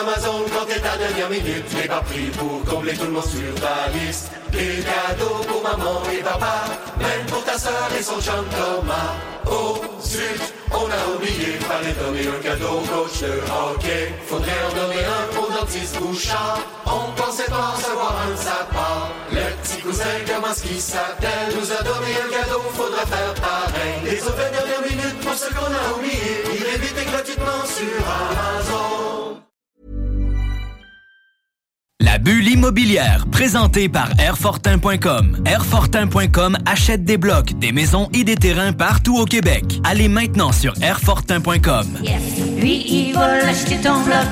Amazon quand t'es ta dernière minute? J'ai pas pris pour combler tout le monde sur ta liste. Des cadeaux pour maman et papa, même pour ta soeur et son chum Thomas. Oh, zut, on a oublié, fallait donner un cadeau au coach de hockey. Faudrait en donner un au dentiste Bouchard. On pensait pas recevoir un de sa part. Le petit cousin, qui s'appelle, nous a donné un cadeau, faudra faire pareil. Les autres dernières minutes pour ce qu'on a oublié, il est vite et gratuitement sur Amazon. La bulle immobilière, présentée par Airfortin.com. Airfortin.com achète des blocs, des maisons et des terrains partout au Québec. Allez maintenant sur Airfortin.com. Yes. Lui, il va l'acheter ton bloc.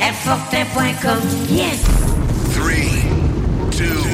Airfortin.com. Yes. 3, 2,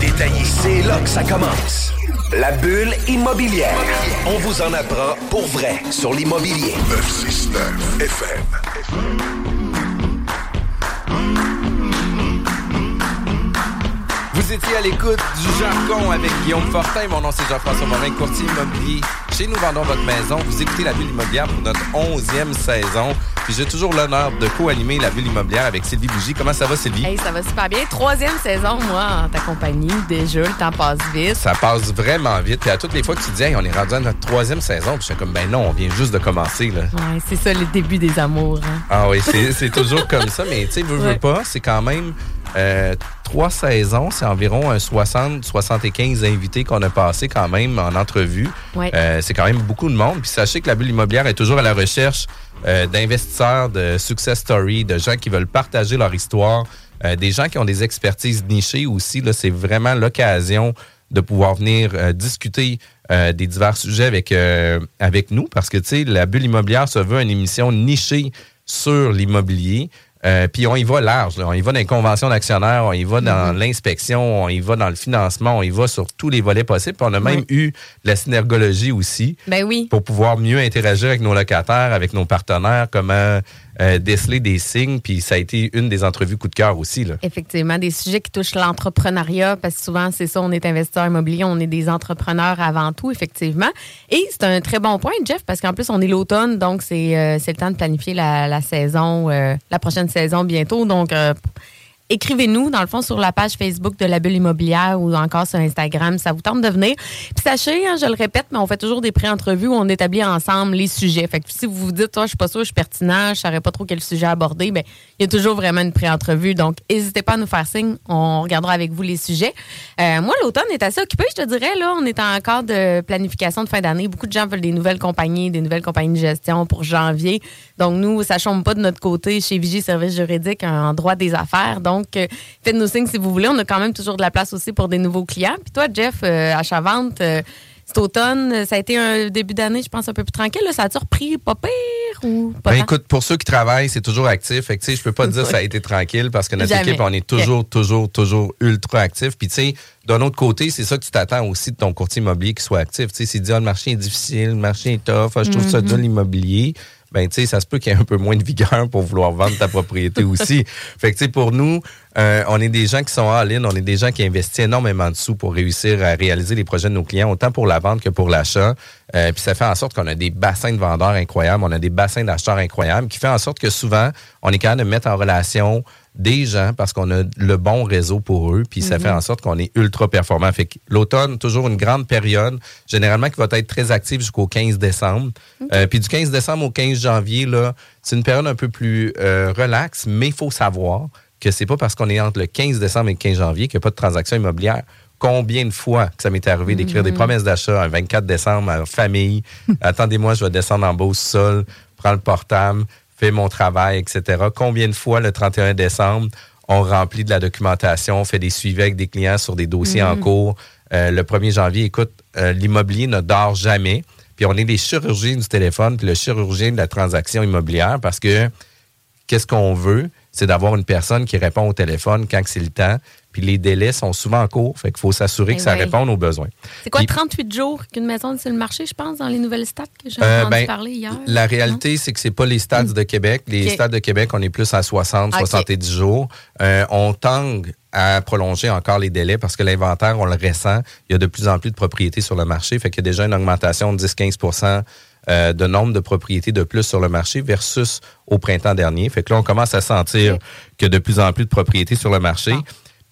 détaillé. C'est là que ça commence. La bulle immobilière. On vous en apprend pour vrai sur l'immobilier. 969 FM. Vous étiez à l'écoute du jargon avec Guillaume Fortin. Mon nom, c'est Jean-François Morin, courtier immobilier. Chez Nous Vendons Votre Maison, vous écoutez La Bulle Immobilière pour notre onzième saison. Puis j'ai toujours l'honneur de co-animer La Bulle Immobilière avec Sylvie Bougie. Comment ça va, Sylvie? Hey, ça va super bien. Troisième saison, moi, en ta compagnie. Déjà, le temps passe vite. Ça passe vraiment vite. Puis à toutes les fois que tu dis, hey, on est rendu à notre troisième saison, puis je suis comme, ben non, on vient juste de commencer. Là. Ouais, c'est ça le début des amours. hein. Ah oui, c'est toujours comme ça, mais tu sais, veux, veux pas, c'est quand même euh, trois saisons, c'est environ un 60-75 invités qu'on a passé quand même en entrevue. Ouais. Euh, c'est quand même beaucoup de monde. Puis sachez que la bulle immobilière est toujours à la recherche euh, d'investisseurs, de success stories, de gens qui veulent partager leur histoire, des gens qui ont des expertises nichées aussi. Là, c'est vraiment l'occasion de pouvoir venir discuter euh, des divers sujets avec, euh, avec nous parce que, tu sais, la bulle immobilière se veut une émission nichée sur l'immobilier. Euh, puis on y va large. là. On y va dans les conventions d'actionnaires, on y va dans l'inspection, on y va dans le financement, on y va sur tous les volets possibles. Puis on a même eu la synergologie aussi Ben oui. pour pouvoir mieux interagir avec nos locataires, avec nos partenaires, comment euh, déceler des signes. Puis ça a été une des entrevues coup de cœur aussi. Effectivement, des sujets qui touchent l'entrepreneuriat, parce que souvent, c'est ça, on est investisseur immobilier, on est des entrepreneurs avant tout, effectivement. Et c'est un très bon point, Jeff, parce qu'en plus, on est l'automne, donc c'est euh, le temps de planifier la, saison, euh, la prochaine saison bientôt. Donc, écrivez-nous, dans le fond, sur la page Facebook de la bulle immobilière ou encore sur Instagram, ça vous tente de venir. Puis sachez, hein, je le répète, mais on fait toujours des pré-entrevues où on établit ensemble les sujets. Fait que si vous vous dites, toi, je suis pas sûr, je suis pertinent, je saurais pas trop quel sujet aborder, ben il y a toujours vraiment une pré-entrevue. Donc, n'hésitez pas à nous faire signe. On regardera avec vous les sujets. Euh, moi, l'automne est assez occupé, je te dirais. Là, on est en cas de planification de fin d'année. Beaucoup de gens veulent des nouvelles compagnies, des nouvelles compagnies de gestion pour janvier. Donc, nous, ça chôme pas de notre côté chez Vigie Services juridiques en droit des affaires. Donc, euh, faites-nous signe si vous voulez. On a quand même toujours de la place aussi pour des nouveaux clients. Puis toi, Jeff, euh, à Chavante, euh, cet automne, euh, ça a été un début d'année, je pense, un peu plus tranquille. là. Ça a-tu repris pas pire ou pas Ben écoute, pour ceux qui travaillent, c'est toujours actif. Fait que, tu sais, je peux pas te dire que ça a été tranquille parce que notre Jamais. équipe, on est toujours, toujours, toujours ultra actif. Puis, tu sais, d'un autre côté, c'est ça que tu t'attends aussi de ton courtier immobilier qui soit actif. Tu sais, s'il dit, ah, le marché est difficile, le marché est tough, ah, je trouve ça Mhm. dur l'immobilier. Ben, tu sais, ça se peut qu'il y ait un peu moins de vigueur pour vouloir vendre ta propriété aussi. Fait que, tu sais, pour nous, euh, on est des gens qui sont all-in, on est des gens qui investissent énormément de sous pour réussir à réaliser les projets de nos clients, autant pour la vente que pour l'achat. Euh, puis ça fait en sorte qu'on a des bassins de vendeurs incroyables, on a des bassins d'acheteurs incroyables, qui fait en sorte que souvent, on est capable de mettre en relation des gens parce qu'on a le bon réseau pour eux, puis ça Mhm. fait en sorte qu'on est ultra performant. Fait que l'automne, toujours une grande période, généralement qui va être très active jusqu'au 15 décembre. Euh, puis du 15 décembre au 15 janvier, là, c'est une période un peu plus euh, relaxe, mais il faut savoir que c'est pas parce qu'on est entre le 15 décembre et le 15 janvier qu'il n'y a pas de transaction immobilière. Combien de fois que ça m'est arrivé d'écrire des promesses d'achat un 24 décembre en famille? Attendez-moi, je vais descendre en bas au sol, prends le portable, fais mon travail, etc. Combien de fois le 31 décembre, on remplit de la documentation, on fait des suivis avec des clients sur des dossiers en Mhm. cours. Euh, le 1er janvier, écoute, euh, l'immobilier ne dort jamais. Puis on est des chirurgiens du téléphone, puis le chirurgien de la transaction immobilière parce que qu'est-ce qu'on veut, c'est d'avoir une personne qui répond au téléphone quand c'est le temps. Puis les délais sont souvent courts, fait qu'il faut s'assurer Eh que ça oui. réponde aux besoins. C'est quoi, Puis- 38 jours qu'une maison est sur le marché, je pense, dans les nouvelles stats que j'ai Euh, entendu ben, parler hier? La réalité, c'est que c'est pas les stades de Québec. Les Ok. stades de Québec, on est plus à 60, Ok. 70 jours. Euh, on tangue à prolonger encore les délais parce que l'inventaire, on le ressent. Il y a de plus en plus de propriétés sur le marché. Fait qu'il y a déjà une augmentation de 10-15% euh, de nombre de propriétés de plus sur le marché versus au printemps dernier. Fait que là, on commence à sentir que de plus en plus de propriétés sur le marché.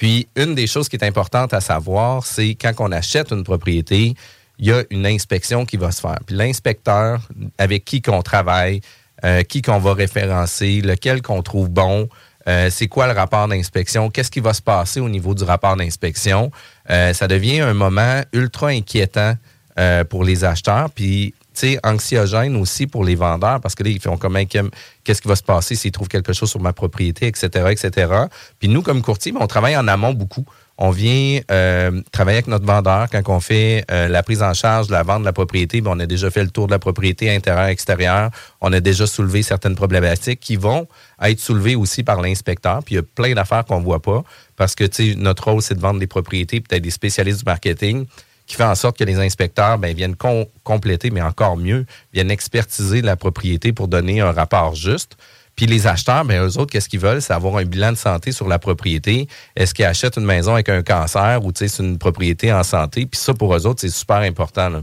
Puis, une des choses qui est importante à savoir, c'est quand on achète une propriété, il y a une inspection qui va se faire. Puis l'inspecteur avec qui qu'on travaille, euh, qui qu'on va référencer, lequel qu'on trouve bon, euh, c'est quoi le rapport d'inspection, qu'est-ce qui va se passer au niveau du rapport d'inspection. Euh, ça devient un moment ultra inquiétant euh, pour les acheteurs, puis anxiogène aussi pour les vendeurs, parce que là, ils font comme inquiet, qu'est-ce qui va se passer s'ils trouvent quelque chose sur ma propriété, etc., etc. Puis nous, comme courtier, ben, on travaille en amont beaucoup. On vient euh, travailler avec notre vendeur quand on fait euh, la prise en charge la vente de la propriété. ben, on a déjà fait le tour de la propriété intérieure, extérieure. On a déjà soulevé certaines problématiques qui vont être soulevées aussi par l'inspecteur. Puis il y a plein d'affaires qu'on voit pas parce que notre rôle, c'est de vendre des propriétés, peut-être des spécialistes du marketing qui fait en sorte que les inspecteurs ben, viennent com- compléter, mais encore mieux, viennent expertiser la propriété pour donner un rapport juste. Puis les acheteurs, ben, eux autres, qu'est-ce qu'ils veulent? C'est avoir un bilan de santé sur la propriété. Est-ce qu'ils achètent une maison avec un cancer ou c'est une propriété en santé? Puis ça, pour eux autres, c'est super important.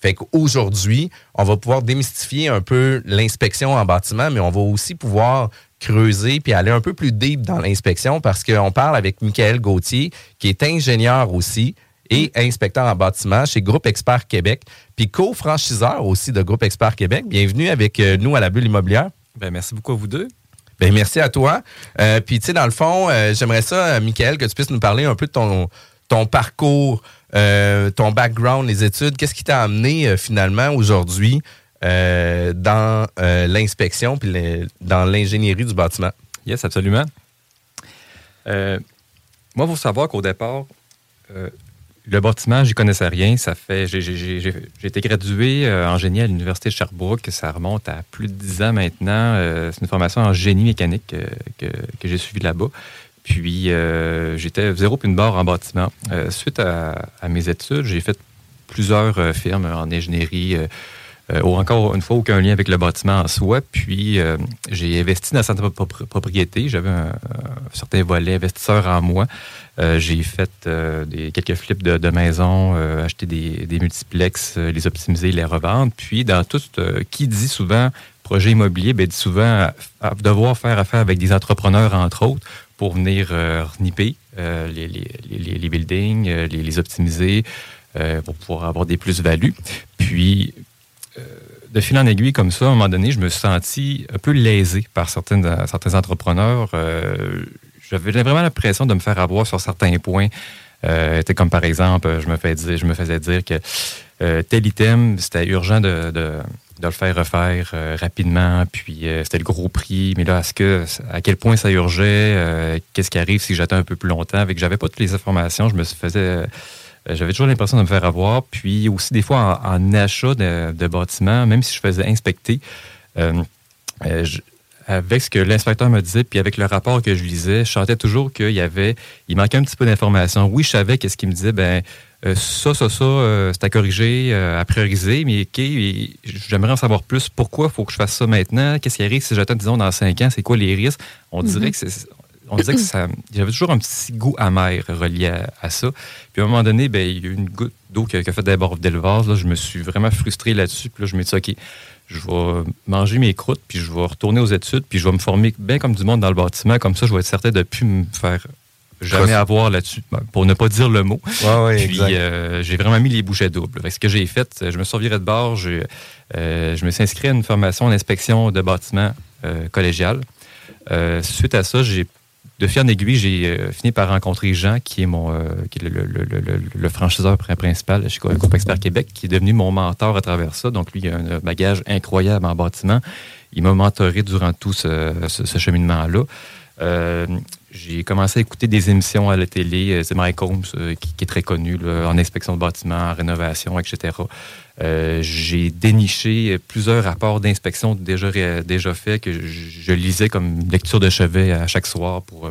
Fait qu'aujourd'hui, on va pouvoir démystifier un peu l'inspection en bâtiment, mais on va aussi pouvoir creuser puis aller un peu plus deep dans l'inspection parce qu'on parle avec Michael Gauthier, qui est ingénieur aussi et inspecteur en bâtiment chez Groupe Expert Québec, puis co-franchiseur aussi de Groupe Expert Québec. Bienvenue avec euh, nous à la bulle immobilière. Ben, merci beaucoup à vous deux. Ben, merci à toi. Euh, Puis, tu sais, dans le fond, euh, j'aimerais ça, Michael, que tu puisses nous parler un peu de ton, ton parcours, euh, ton background, les études. Qu'est-ce qui t'a amené finalement aujourd'hui dans l'inspection puis le- dans l'ingénierie du bâtiment? Yes, absolument. Moi, il faut savoir qu'au départ, le bâtiment, j'y connaissais rien. Ça fait, j'ai, été gradué euh, en génie à l'Université de Sherbrooke. Ça remonte à plus de 10 ans maintenant. Euh, c'est une formation en génie mécanique euh, que, j'ai suivie là-bas. Puis, j'étais zéro puis une barre en bâtiment. Suite à, mes études, j'ai fait plusieurs firmes en ingénierie. ou encore une fois, aucun lien avec le bâtiment en soi. Puis, j'ai investi dans certaines propri- propriétés. J'avais un certain volet investisseur en moi. Euh, j'ai fait euh, quelques flips de, de maisons, euh, acheté des, des multiplex, les optimiser, les revendre. Puis, dans tout, qui dit souvent projet immobilier, ben, dit souvent devoir faire affaire avec des entrepreneurs, entre autres, pour venir euh, les, buildings, les, optimiser, pour pouvoir avoir des plus-values. Puis, de fil en aiguille comme ça, à un moment donné, je me suis senti un peu lésé par certaines, certains entrepreneurs. J'avais vraiment l'impression de me faire avoir sur certains points. Euh, c'était comme par exemple, je me, faisais dire que euh, tel item, c'était urgent de, de- le faire refaire euh, rapidement, puis euh, c'était le gros prix. Mais là, est-ce que à quel point ça urgeait Qu'est-ce qui arrive si j'attends un peu plus longtemps? Avec j'avais pas toutes les informations, je me faisais j'avais toujours l'impression de me faire avoir. Puis aussi, des fois, en, achat de, bâtiments, même si je faisais inspecter, je- avec ce que l'inspecteur me disait, puis avec le rapport que je lisais, je sentais toujours qu'il y avait, il manquait un petit peu d'informations. Oui, je savais qu'est-ce qu'il me disait, ben euh, ça, ça, ça, euh, c'est à corriger, euh, à prioriser, mais OK, j'aimerais en savoir plus. Pourquoi il faut que je fasse ça maintenant? Qu'est-ce qui arrive si j'attends, disons, dans cinq ans? C'est quoi les risques? On dirait que c'est on disait que ça, j'avais toujours un petit goût amer relié à, à ça. Puis à un moment donné, ben, il y a eu une goutte d'eau qui a, qui a fait déborder le vase. Là, je me suis vraiment frustré là-dessus. Puis là, je me suis dit, OK, je vais manger mes croûtes, puis je vais retourner aux études, puis je vais me former bien comme du monde dans le bâtiment. Comme ça, je vais être certain de ne plus me faire jamais avoir là-dessus, ben, pour ne pas dire le mot. Ouais, ouais, Puis euh, j'ai vraiment mis les bouchées doubles. Fait que ce que j'ai fait, je me suis de bord, euh, je me suis inscrit à une formation en inspection de bâtiment euh, collégial. Euh, suite à ça, j'ai de fil en aiguille, j'ai euh, fini par rencontrer Jean, qui est mon euh, le, le- franchiseur prin- principal chez Groupe Expert Québec, qui est devenu mon mentor à travers ça. Donc lui, il a un bagage incroyable en bâtiment. il m'a mentoré durant tout ce cheminement-là. Euh, j'ai commencé à écouter des émissions à la télé. euh, C'est Mike Holmes, euh, qui, est très connu en inspection de bâtiments, en rénovation, etc. Euh, j'ai déniché plusieurs rapports d'inspection déjà, déjà faits que je, je lisais comme lecture de chevet à chaque soir pour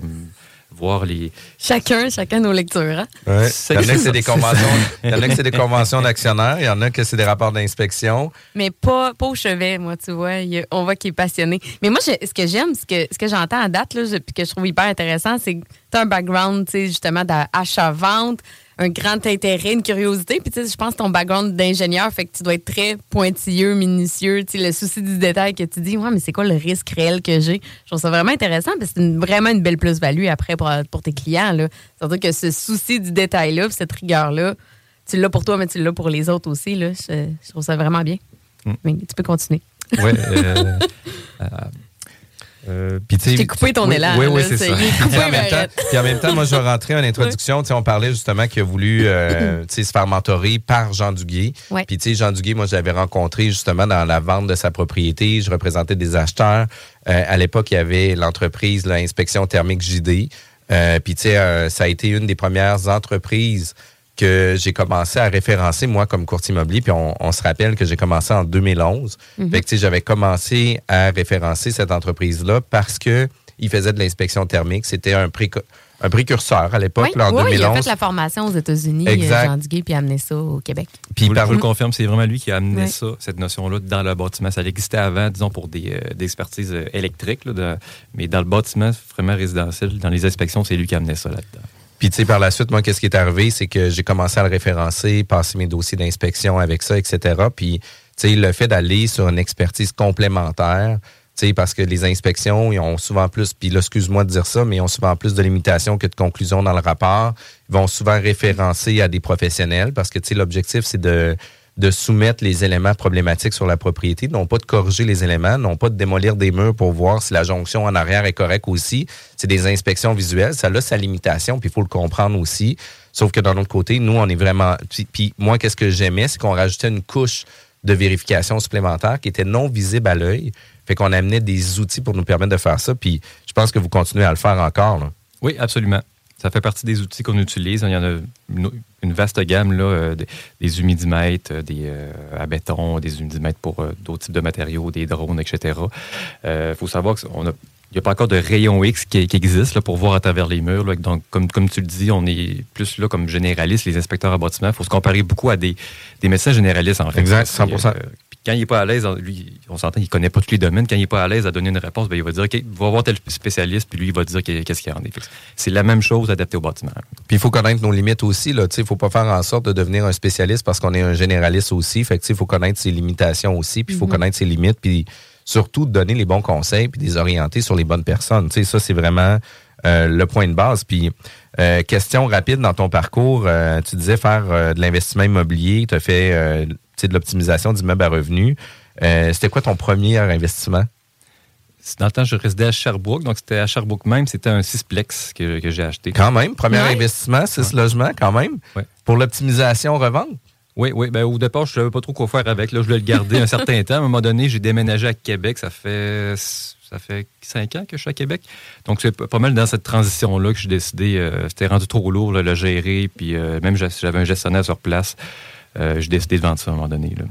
voir les, Chacun, chacun nos lectures. hein? Ouais. Il y en a que c'est des conventions, il y en a que c'est des conventions d'actionnaires, il y en a que c'est des rapports d'inspection. Mais pas, pas au chevet, moi, tu vois. Il on voit qu'il est passionné. Mais moi, je- ce que j'aime, ce que, ce que j'entends à date, là, je- puis que je trouve hyper intéressant, c'est que tu as un background, tu sais, justement, d'achat-vente, un grand intérêt, une curiosité. Puis, tu sais, je pense que ton background d'ingénieur fait que tu dois être très pointilleux, minutieux. Tu sais, le souci du détail que tu dis, ouais, mais c'est quoi le risque réel que j'ai? Je trouve ça vraiment intéressant, parce que c'est une- vraiment une belle plus-value après pour, pour tes clients, là. C'est-à-dire que ce souci du détail-là, cette rigueur-là, tu l'as pour toi, mais tu l'as pour les autres aussi, là. Je, je trouve ça vraiment bien. Mm. Mais tu peux continuer. Ouais. euh, euh, euh, t'ai coupé ton oui, élan, Oui, oui, c'est ça. coupé, Puis en, même temps, puis en même temps, moi, je rentrer en introduction. On parlait justement qu'il a voulu euh, se faire mentorer par Jean Duguay. Puis, tu sais, Jean Duguay, moi, je l'avais rencontré justement dans la vente de sa propriété. Je représentais des acheteurs. Euh, à l'époque, il y avait l'entreprise, l'inspection thermique JD. Euh, puis, tu sais, ça a été une des premières entreprises que j'ai commencé à référencer, moi, comme courtier immobilier. Puis, on, on se rappelle que j'ai commencé en 2011. Fait que, tu sais, j'avais commencé à référencer cette entreprise-là parce que il faisait de l'inspection thermique. C'était un, préco- un précurseur à l'époque, Oui, en oui, il a 2011. fait la formation aux États-Unis, Exact. euh, Jean Duguay, puis a amené ça au Québec. Puis vous, par- je vous le confirme, c'est vraiment lui qui a amené ça, cette notion-là, dans le bâtiment. Ça existait avant, disons, pour des, euh, des expertises euh, électriques, là, de- mais dans le bâtiment vraiment résidentiel, dans les inspections, c'est lui qui a amené ça là-dedans. Puis, tu sais, par la suite, moi, qu'est-ce qui est arrivé, c'est que j'ai commencé à le référencer, passer mes dossiers d'inspection avec ça, etc. Puis, tu sais, le fait d'aller sur une expertise complémentaire, tu sais, parce que les inspections, ils ont souvent plus, puis là, excuse-moi de dire ça, mais ils ont souvent plus de limitations que de conclusions dans le rapport. Ils vont souvent référencer à des professionnels parce que, tu sais, l'objectif, c'est de, de soumettre les éléments problématiques sur la propriété, non pas de corriger les éléments, non pas de démolir des murs pour voir si la jonction en arrière est correcte aussi. C'est des inspections visuelles, ça a sa limitation, puis il faut le comprendre aussi. Sauf que d'un autre côté, nous, on est vraiment... Puis, moi, qu'est-ce que j'aimais, c'est qu'on rajoutait une couche de vérification supplémentaire qui était non visible à l'œil. Fait qu'on amenait des outils pour nous permettre de faire ça. Puis je pense que vous continuez à le faire encore. Oui, absolument. Ça fait partie des outils qu'on utilise. Il y en a une, vaste gamme, là, euh, des, humidimètres, euh, des euh, à béton, des humidimètres pour d'autres types de matériaux, des drones, etc. Il faut savoir qu'il n'y a pas encore de rayon X qui, qui existe là, pour voir à travers les murs. là. Donc, comme, comme tu le dis, on est plus là comme généraliste, les inspecteurs en bâtiment. Il faut se comparer beaucoup à des, des médecins généralistes, en fait. Exact, C'est, 100%. euh, puis quand il n'est pas à l'aise, lui, on s'entend qu'il ne connaît pas tous les domaines. Quand il n'est pas à l'aise à donner une réponse, ben, il va dire, OK, va voir tel spécialiste, puis lui, il va dire qu'est-ce qu'il y en est. C'est la même chose adaptée au bâtiment. Puis il faut connaître nos limites aussi. Il ne faut pas faire en sorte de devenir un spécialiste parce qu'on est un généraliste aussi. Fait que, tu sais, il faut connaître ses limitations aussi, puis il faut connaître ses limites, puis surtout de donner les bons conseils, puis les orienter sur les bonnes personnes. Tu sais, ça, c'est vraiment euh, le point de base. Puis, euh, question rapide dans ton parcours, euh, tu disais faire euh, de l'investissement immobilier, tu as fait euh, tu sais, de l'optimisation d'immeubles à revenus. Euh, C'était quoi ton premier investissement? Dans le temps, je résidais à Sherbrooke, donc c'était à Sherbrooke même, c'était un sixplex que, que j'ai acheté. Quand même, premier Ouais. investissement, six logements, quand même. Ouais. Pour l'optimisation revente? Oui, oui. Ben, au départ, je ne savais pas trop quoi faire avec. Là, je voulais le garder un certain temps. À un moment donné, j'ai déménagé à Québec. Ça fait ça fait cinq ans que je suis à Québec. Donc, c'est pas mal dans cette transition-là que j'ai décidé. euh, C'était rendu trop lourd là, le gérer. Puis euh, même si j'avais un gestionnaire sur place. euh, j'ai décidé de vendre ça à un moment donné. Là.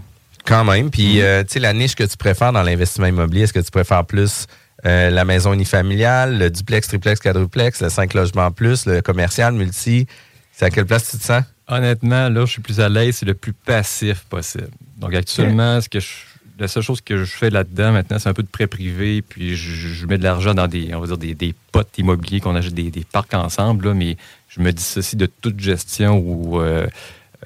Quand même. Puis, euh, tu sais, la niche que tu préfères dans l'investissement immobilier, est-ce que tu préfères plus euh, la maison unifamiliale, le duplex, triplex, quadruplex, le 5 logements plus, le commercial, multi? C'est à quelle place tu te sens? Honnêtement, là, je suis plus à l'aise, c'est le plus passif possible. Donc, actuellement, ce que je, la seule chose que je fais là-dedans maintenant, c'est un peu de prêt privé, puis je, je mets de l'argent dans des, on va dire, des, des potes immobiliers qu'on achète des, des parcs ensemble, là, mais je me dissocie de toute gestion ou euh,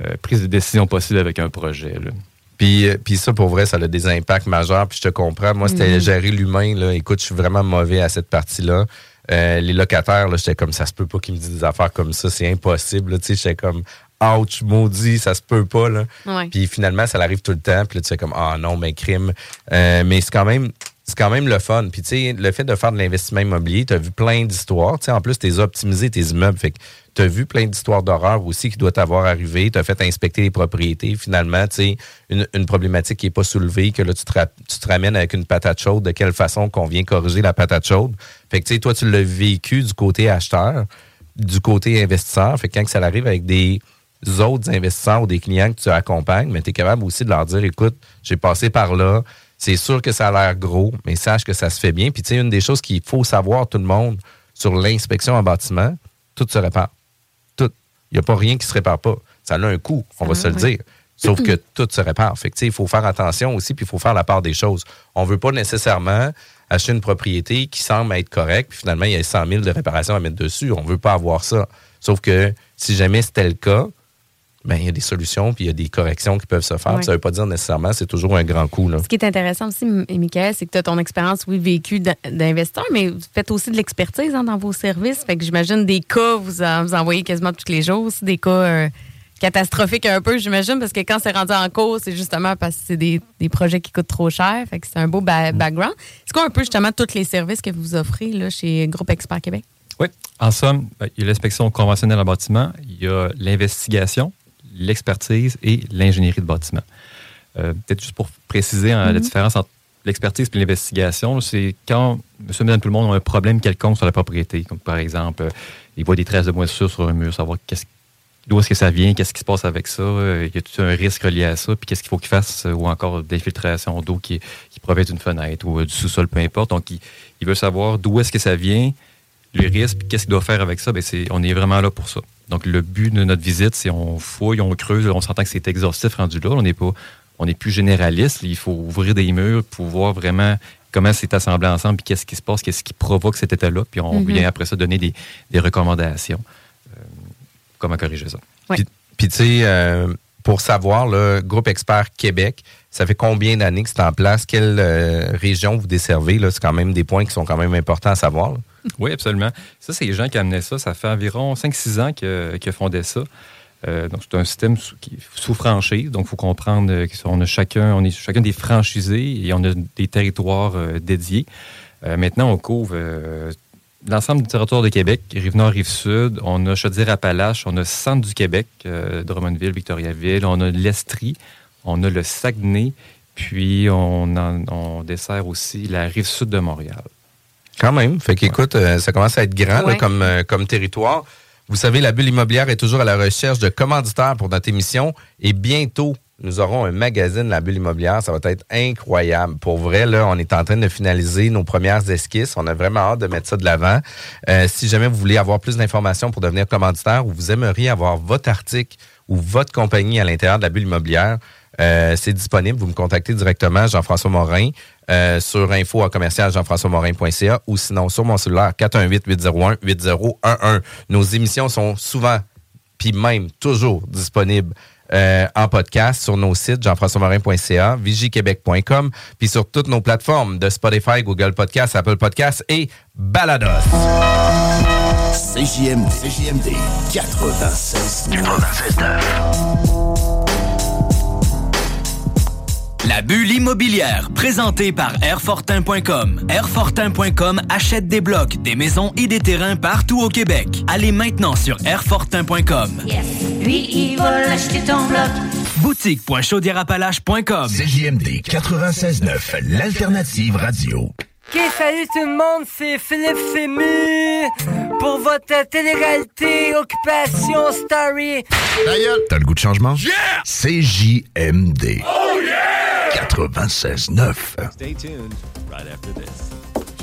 euh, prise de décision possible avec un projet. là. Puis, euh, puis ça, pour vrai, ça a des impacts majeurs. Puis je te comprends. Moi, c'était gérer l'humain. Là. Écoute, je suis vraiment mauvais à cette partie-là. Euh, les locataires, là, j'étais comme, ça se peut pas qu'ils me disent des affaires comme ça. C'est impossible. là. Tu sais, j'étais comme, ouch, maudit, ça se peut pas. Là. Ouais. Puis finalement, ça arrive tout le temps. Puis là, tu fais comme, ah non, mais crime. Euh, mais c'est quand même, c'est quand même le fun. Puis, tu sais, le fait de faire de l'investissement immobilier, tu as vu plein d'histoires. Tu sais, en plus, tu as optimisé tes immeubles. Fait que tu as vu plein d'histoires d'horreur aussi qui doivent t'avoir arrivé. Tu as fait inspecter les propriétés. Finalement, tu sais, une, une problématique qui n'est pas soulevée, que là, tu te, tu te ramènes avec une patate chaude. De quelle façon qu'on vient corriger la patate chaude? Fait que, tu sais, toi, tu l'as vécu du côté acheteur, du côté investisseur. Fait que quand ça arrive avec des autres investisseurs ou des clients que tu accompagnes, mais tu es capable aussi de leur dire, écoute, j'ai passé par là, c'est sûr que ça a l'air gros, mais sache que ça se fait bien. Puis tu sais, une des choses qu'il faut savoir tout le monde sur l'inspection en bâtiment, tout se répare. Tout. Il n'y a pas rien qui se répare pas. Ça a un coût, on va se le dire. Sauf que tout se répare. Fait que, tu sais, il faut faire attention aussi, puis il faut faire la part des choses. On ne veut pas nécessairement acheter une propriété qui semble être correcte, puis finalement, il y a 100 000 de réparations à mettre dessus. On ne veut pas avoir ça. Sauf que si jamais c'était le cas, ben, il y a des solutions, puis il y a des corrections qui peuvent se faire. Ouais. Ça ne veut pas dire nécessairement c'est toujours un grand coup. Là. Ce qui est intéressant aussi, Michael, c'est que tu as ton expérience, oui, vécue d'in- d'investisseur, mais vous faites aussi de l'expertise hein, dans vos services. Fait que j'imagine des cas, vous, en, vous envoyez quasiment tous les jours, aussi des cas euh, catastrophiques un peu, j'imagine, parce que quand c'est rendu en cours, c'est justement parce que c'est des, des projets qui coûtent trop cher. Fait que c'est un beau ba- background. C'est quoi un peu justement tous les services que vous offrez là, chez Groupe Expert Québec? Oui. En somme, ben, il y a l'inspection conventionnelle en bâtiment, il y a l'investigation, l'expertise et l'ingénierie de bâtiment. Euh, Peut-être juste pour préciser hein, la différence entre l'expertise et l'investigation, c'est quand monsieur, madame, tout le monde a un problème quelconque sur la propriété, comme par exemple, euh, il voit des traces de moisissure sur un mur, savoir qu'est-ce d'où est-ce que ça vient, qu'est-ce qui se passe avec ça, euh, y a-t-il un risque relié à ça, puis qu'est-ce qu'il faut qu'il fasse, euh, ou encore d'infiltration d'eau qui, qui provient d'une fenêtre ou du sous-sol, peu importe. Donc, il, il veut savoir d'où est-ce que ça vient, le risque, puis qu'est-ce qu'il doit faire avec ça. Ben, c'est, on est vraiment là pour ça. Donc, le but de notre visite, c'est on fouille, on creuse, on s'entend que c'est exhaustif rendu là. On n'est pas, on n'est plus généraliste. Il faut ouvrir des murs pour voir vraiment comment c'est assemblé ensemble, puis qu'est-ce qui se passe, qu'est-ce qui provoque cet état-là, puis on Mhm. vient après ça donner des, des recommandations. euh, comment corriger ça. Ouais. Puis, puis, tu sais, euh, pour savoir, le Groupe Expert Québec, ça fait combien d'années que c'est en place? Quelle euh, région vous desservez? C'est quand même des points qui sont quand même importants à savoir. Oui, absolument. Ça, c'est les gens qui amenaient ça. Ça fait environ 5-6 ans que- qu'ils fondaient ça. Euh, donc, c'est un système sous, qui- sous franchise. Donc, il faut comprendre euh, qu'on a chacun, on est chacun des franchisés et on a des territoires dédiés. Maintenant, on couvre l'ensemble du territoire de Québec, Rive-Nord, Rive-Sud. On a Chaudière-Appalaches, on a Centre du Québec, Drummondville, Victoriaville. On a l'Estrie, on a le Saguenay, puis on, en- on dessert aussi la Rive-Sud de Montréal. Quand même. Fait qu'écoute, euh, ça commence à être grand là, Ouais. comme, euh, comme territoire. Vous savez, la bulle immobilière est toujours à la recherche de commanditaires pour notre émission. Et bientôt, nous aurons un magazine, la bulle immobilière. Ça va être incroyable. Pour vrai, là, on est en train de finaliser nos premières esquisses. On a vraiment hâte de mettre ça de l'avant. Euh, si jamais vous voulez avoir plus d'informations pour devenir commanditaire ou vous aimeriez avoir votre article ou votre compagnie à l'intérieur de la bulle immobilière, euh, c'est disponible. Vous me contactez directement, Jean-François Morin, euh, sur info à commercial jean-françois-morin.ca ou sinon sur mon cellulaire 418-801-8011. Nos émissions sont souvent, puis même toujours disponibles euh, en podcast sur nos sites jean-françois-morin.ca, vigiquebec.com, puis sur toutes nos plateformes de Spotify, Google Podcast, Apple Podcast et Balados. CJMD, CJMD 96 La bulle immobilière, présentée par Airfortin.com. Airfortin.com achète des blocs, des maisons et des terrains partout au Québec. Allez maintenant sur Airfortin.com. Lui, il va l'acheter ton bloc. Boutique.chaudierapalache.com. CJMD 96.9, l'alternative radio. Ok, salut tout le monde, c'est Philippe Fému pour votre télé-réalité Occupation Story. D'ailleurs, t'as le goût de changement? Yeah! CJMD. Oh yeah! 96.9.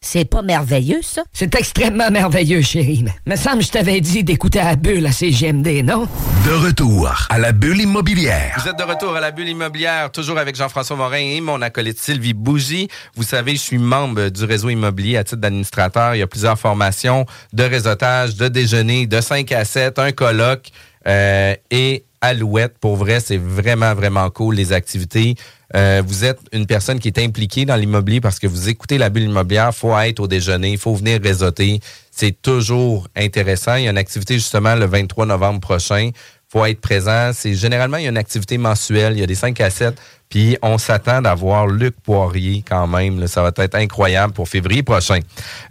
C'est pas merveilleux, ça? C'est extrêmement merveilleux, chérie. Mais me semble que je t'avais dit d'écouter à la bulle à CGMD, non? De retour à la bulle immobilière. Vous êtes de retour à la bulle immobilière, toujours avec Jean-François Morin et mon acolyte Sylvie Bougie. Vous savez, je suis membre du réseau immobilier à titre d'administrateur. Il y a plusieurs formations de réseautage, de déjeuner, de 5 à 7, un colloque euh, et Alouette. Pour vrai, c'est vraiment, vraiment cool, les activités. Euh, vous êtes une personne qui est impliquée dans l'immobilier parce que vous écoutez la bulle immobilière, il faut être au déjeuner, il faut venir réseauter. C'est toujours intéressant. Il y a une activité justement le 23 novembre prochain. faut être présent. C'est généralement, il y a une activité mensuelle. Il y a des 5 à 7. Puis on s'attend d'avoir Luc Poirier quand même. Ça va être incroyable pour février prochain.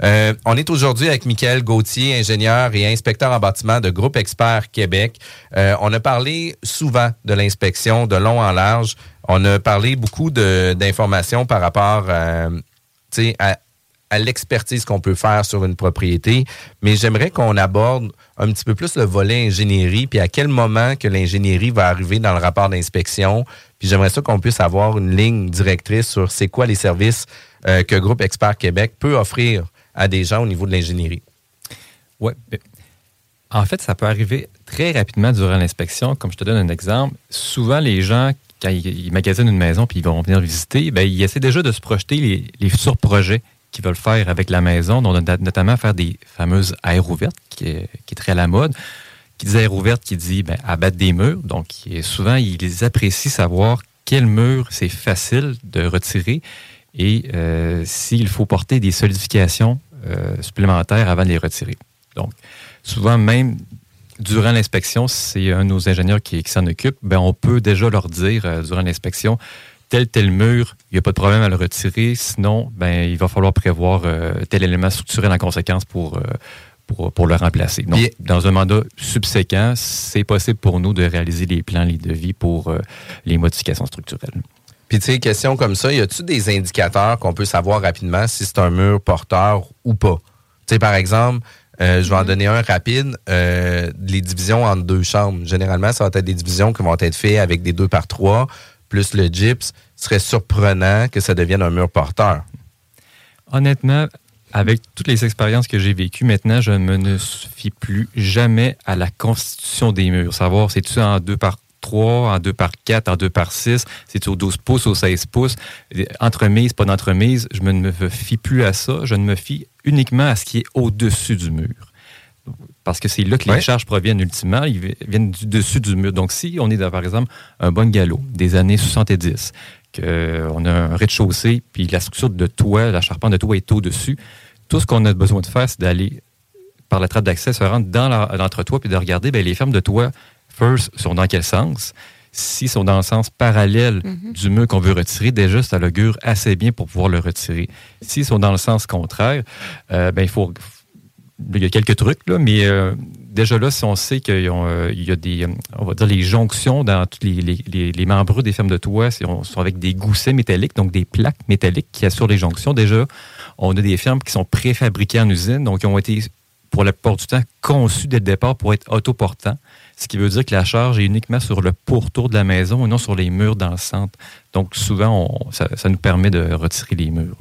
Euh, on est aujourd'hui avec Michael Gauthier, ingénieur et inspecteur en bâtiment de Groupe Expert Québec. Euh, on a parlé souvent de l'inspection de long en large. On a parlé beaucoup d'informations par rapport à, à, à l'expertise qu'on peut faire sur une propriété, mais j'aimerais qu'on aborde un petit peu plus le volet ingénierie, puis à quel moment que l'ingénierie va arriver dans le rapport d'inspection. Puis j'aimerais ça qu'on puisse avoir une ligne directrice sur c'est quoi les services euh, que Groupe Expert Québec peut offrir à des gens au niveau de l'ingénierie. Oui. En fait, ça peut arriver très rapidement durant l'inspection. Comme je te donne un exemple, souvent les gens quand ils, magasinent une maison puis ils vont venir visiter, ben, ils essaient déjà de se projeter les, futurs projets qu'ils veulent faire avec la maison, notamment faire des fameuses aires ouvertes, qui est, très à la mode. Qui dit aires ouvertes, qui dit ben, abattre des murs. Donc, souvent, ils apprécient savoir quel mur c'est facile de retirer et euh, s'il faut porter des solidifications euh, supplémentaires avant de les retirer. Donc, souvent, même durant l'inspection, c'est un de nos ingénieurs qui, s'en occupe, ben on peut déjà leur dire euh, durant l'inspection, tel tel mur, il n'y a pas de problème à le retirer, sinon, ben il va falloir prévoir tel élément structurel en conséquence pour, pour, le remplacer. Donc, dans un mandat subséquent, c'est possible pour nous de réaliser les plans, les devis pour les modifications structurelles. Puis, tu sais, question comme ça, y a-t-il des indicateurs qu'on peut savoir rapidement si c'est un mur porteur ou pas? Tu sais, par exemple, euh, je vais en mhm. donner un rapide. Euh, les divisions en deux chambres. Généralement, ça va être des divisions qui vont être faites avec des deux par trois, plus le gyps. Ce serait surprenant que ça devienne un mur porteur. Honnêtement, avec toutes les expériences que j'ai vécues maintenant, je ne me fie plus jamais à la constitution des murs. Savoir, c'est-tu en deux par 3, en 2 par 4, en 2 par 6, c'est au 12 pouces, au 16 pouces, entremise, pas d'entremise, je ne me fie plus à ça, je ne me fie uniquement à ce qui est au-dessus du mur. Parce que c'est là que les charges proviennent ultimement, ils viennent du dessus du mur. Donc, si on est dans, par exemple, un bon galop des années 70, qu'on a un rez-de-chaussée, puis la structure de toit, la charpente de toit est au-dessus, tout ce qu'on a besoin de faire, c'est d'aller par la trappe d'accès, se rendre dans l'entretoit, puis de regarder bien, les fermes de toit first sont dans quel sens? S'ils sont dans le sens parallèle mhm. du mur qu'on veut retirer, déjà, ça l'augure assez bien pour pouvoir le retirer. S'ils sont dans le sens contraire, euh, ben, il faut. Il y a quelques trucs, là, mais euh, déjà là, si on sait qu'il euh, y a des, on va dire, les jonctions dans les, les, des fermes de toit sont avec des goussets métalliques, donc des plaques métalliques qui assurent les jonctions. Déjà, on a des fermes qui sont préfabriquées en usine, donc qui ont été, pour la plupart du temps, conçues dès le départ pour être autoportants ce qui veut dire que la charge est uniquement sur le pourtour de la maison et non sur les murs dans le centre. Donc, souvent, ça, nous permet de retirer les murs.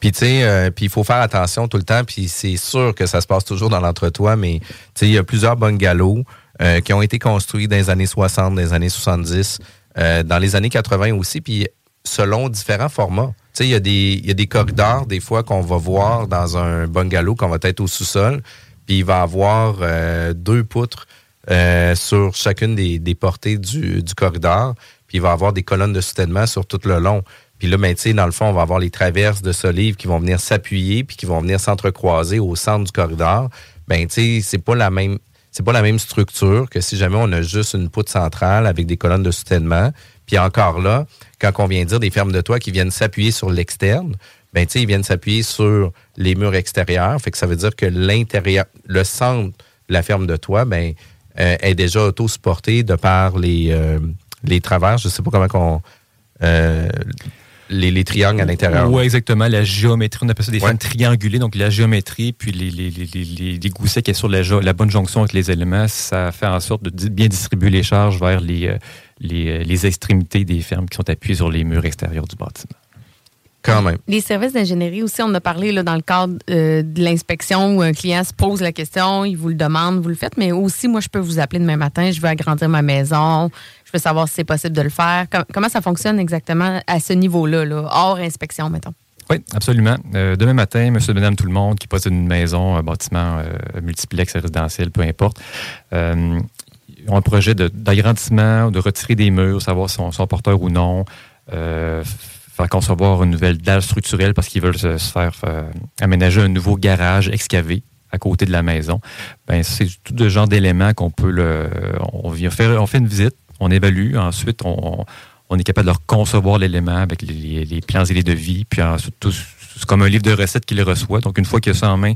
Puis, tu sais, euh, puis il faut faire attention tout le temps, puis c'est sûr que ça se passe toujours dans l'entretoit, mais, tu sais, il y a plusieurs bungalows euh, qui ont été construits dans les années 60, dans les années 70, euh, dans les années 80 aussi, puis selon différents formats. Tu sais, il y, a des, y a des corridors, des fois, qu'on va voir dans un bungalow, qu'on va être au sous-sol, puis il va avoir deux poutres euh, sur chacune des, portées du, corridor. Puis il va avoir des colonnes de soutènement sur tout le long. Puis là, ben, dans le fond, on va avoir les traverses de solives qui vont venir s'appuyer puis qui vont venir s'entrecroiser au centre du corridor. Ben, tu sais, c'est pas la même c'est pas la même structure que si jamais on a juste une poutre centrale avec des colonnes de soutènement. Puis encore là, quand on vient dire des fermes de toit qui viennent s'appuyer sur l'externe, ben tu sais, ils viennent s'appuyer sur les murs extérieurs. Fait que ça veut dire que l'intérieur, le centre de la ferme de toit, ben euh, est déjà auto-supportée de par les, euh, les travers. Je sais pas comment qu'on... Euh, les, les, triangles à l'intérieur. Oui, exactement. La géométrie, on appelle ça des formes triangulées. Donc, la géométrie, puis les, les, les, les goussets qui sont sur la, la, bonne jonction avec les éléments, ça fait en sorte de bien distribuer les charges vers les, les, les extrémités des fermes qui sont appuyées sur les murs extérieurs du bâtiment. Quand même. Les services d'ingénierie aussi, on a parlé là, dans le cadre euh, de l'inspection où un client se pose la question, il vous le demande, vous le faites, mais aussi, moi, je peux vous appeler demain matin, je veux agrandir ma maison, je veux savoir si c'est possible de le faire. Com- comment ça fonctionne exactement à ce niveau-là, là, hors inspection, mettons? Oui, absolument. Euh, demain matin, monsieur, madame, tout le monde qui possède une maison, un bâtiment euh, multiplex, résidentiel, peu importe, euh, ont un projet de- d'agrandissement, de retirer des murs, savoir si sont, sont porteurs ou non, euh, faire concevoir une nouvelle dalle structurelle parce qu'ils veulent se, faire aménager un nouveau garage excavé à côté de la maison. Ben, c'est tout ce genre d'éléments qu'on peut le. On vient faire, on fait une visite, on évalue, ensuite on, est capable de leur concevoir l'élément avec les, plans et les devis, puis c'est comme un livre de recettes qu'il reçoit. Donc, une fois qu'il a ça en main,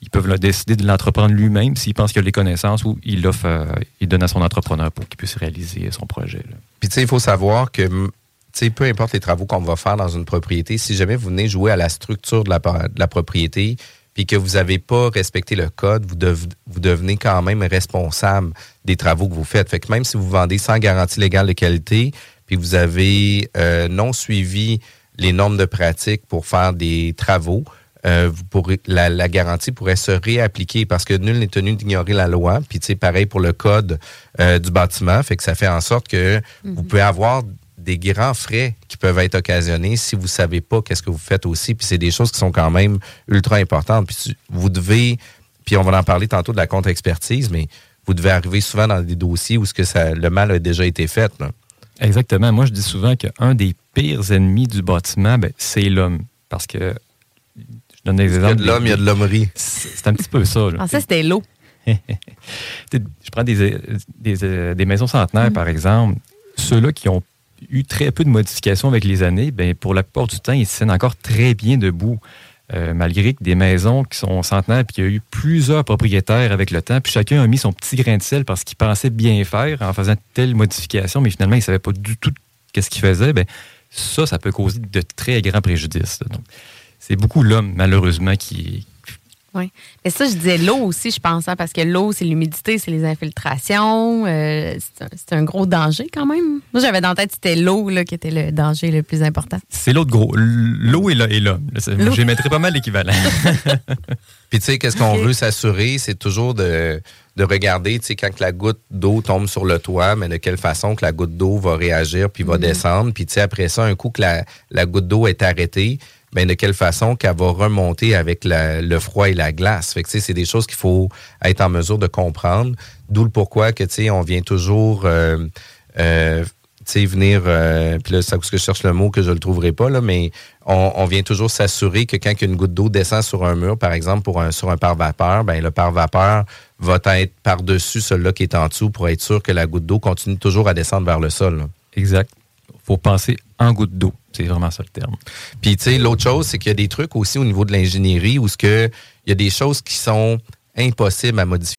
ils peuvent décider de l'entreprendre lui-même s'il pense qu'il a les connaissances ou il l'offre, euh, donne à son entrepreneur pour qu'il puisse réaliser son projet. Puis, tu sais, il faut savoir que, tu peu importe les travaux qu'on va faire dans une propriété, si jamais vous venez jouer à la structure de la propriété, puis que vous n'avez pas respecté le code, vous, dev- vous devenez quand même responsable des travaux que vous faites. Fait que même si vous vendez sans garantie légale de qualité, puis vous avez euh, non suivi les normes de pratique pour faire des travaux, euh, vous pourrez, la, la garantie pourrait se réappliquer parce que nul n'est tenu d'ignorer la loi. Puis, tu sais, pareil pour le code euh, du bâtiment. Fait que ça fait en sorte que vous pouvez avoir des grands frais qui peuvent être occasionnés si vous savez pas qu'est-ce que vous faites aussi. Puis, c'est des choses qui sont quand même ultra importantes. Puis, vous devez, puis on va en parler tantôt de la contre-expertise, mais vous devez arriver souvent dans des dossiers où ce que ça, le mal a déjà été fait. là. Exactement. Moi, je dis souvent qu'un des pires ennemis du bâtiment, ben, c'est l'homme. Parce que, je donne des Il y a exemples. de l'homme, il y a de l'hommerie. C'est un petit peu ça. Je là. pensais que c'était l'eau. je prends des, des, des maisons centenaires, par exemple. Ceux-là qui ont eu très peu de modifications avec les années, ben, pour la plupart du temps, ils se tiennent encore très bien debout. Euh, malgré que des maisons qui sont centenaires, puis qu'il y a eu plusieurs propriétaires avec le temps, puis chacun a mis son petit grain de sel parce qu'il pensait bien faire en faisant telle modification, mais finalement, il ne savait pas du tout qu'est-ce qu'il faisait, ben, ça, ça peut causer de très grands préjudices. c'est beaucoup l'homme, malheureusement, qui, Oui. Mais ça, je disais l'eau aussi, je pense, hein, parce que l'eau, c'est l'humidité, c'est les infiltrations. euh, c'est un, c'est un gros danger quand même. Moi, j'avais dans la tête, c'était l'eau là, qui était le danger le plus important. C'est l'autre gros. L'eau et là- et l'homme. Là. Je mettrais pas mal l'équivalent. Puis tu sais, qu'est-ce qu'on veut s'assurer, c'est toujours de, de regarder, tu sais, quand que la goutte d'eau tombe sur le toit, mais de quelle façon que la goutte d'eau va réagir puis va descendre. Puis tu sais, après ça, un coup que la, la goutte d'eau est arrêtée, ben de quelle façon qu'elle va remonter avec le froid et la glace? Fait que c'est des choses qu'il faut être en mesure de comprendre. D'où le pourquoi que tu sais, on vient toujours euh, euh, tu sais, venir, euh, puis là, parce que je cherche le mot que je le trouverai pas, là, mais on, vient toujours s'assurer que quand une goutte d'eau descend sur un mur, par exemple, pour un, sur un pare-vapeur, ben, le pare-vapeur va être par-dessus celui-là qui est en dessous pour être sûr que la goutte d'eau continue toujours à descendre vers le sol. exact. faut penser en goutte d'eau. C'est vraiment ça le terme. Puis, tu sais, l'autre chose, c'est qu'il y a des trucs aussi au niveau de l'ingénierie où il y a des choses qui sont impossibles à modifier.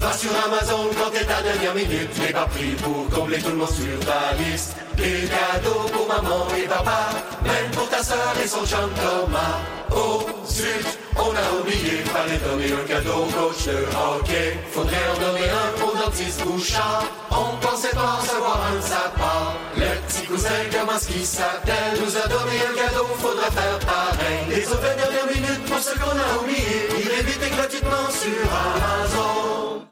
Va sur Amazon quand t'es ta dernière minute, les bas prix pour combler tout le monde sur ta liste. Des cadeaux pour maman et papa, même pour ta soeur et son chum Thomas. Oh, zut, on a oublié, fallait donner un cadeau au coach de hockey. Faudrait en donner un au dentiste Bouchard. On pensait pas qu'il s'appelle, nous a donné un cadeau, faudra faire pareil. Les autres dernières minutes pour ce qu'on a oublié, il est vite et gratuitement sur Amazon.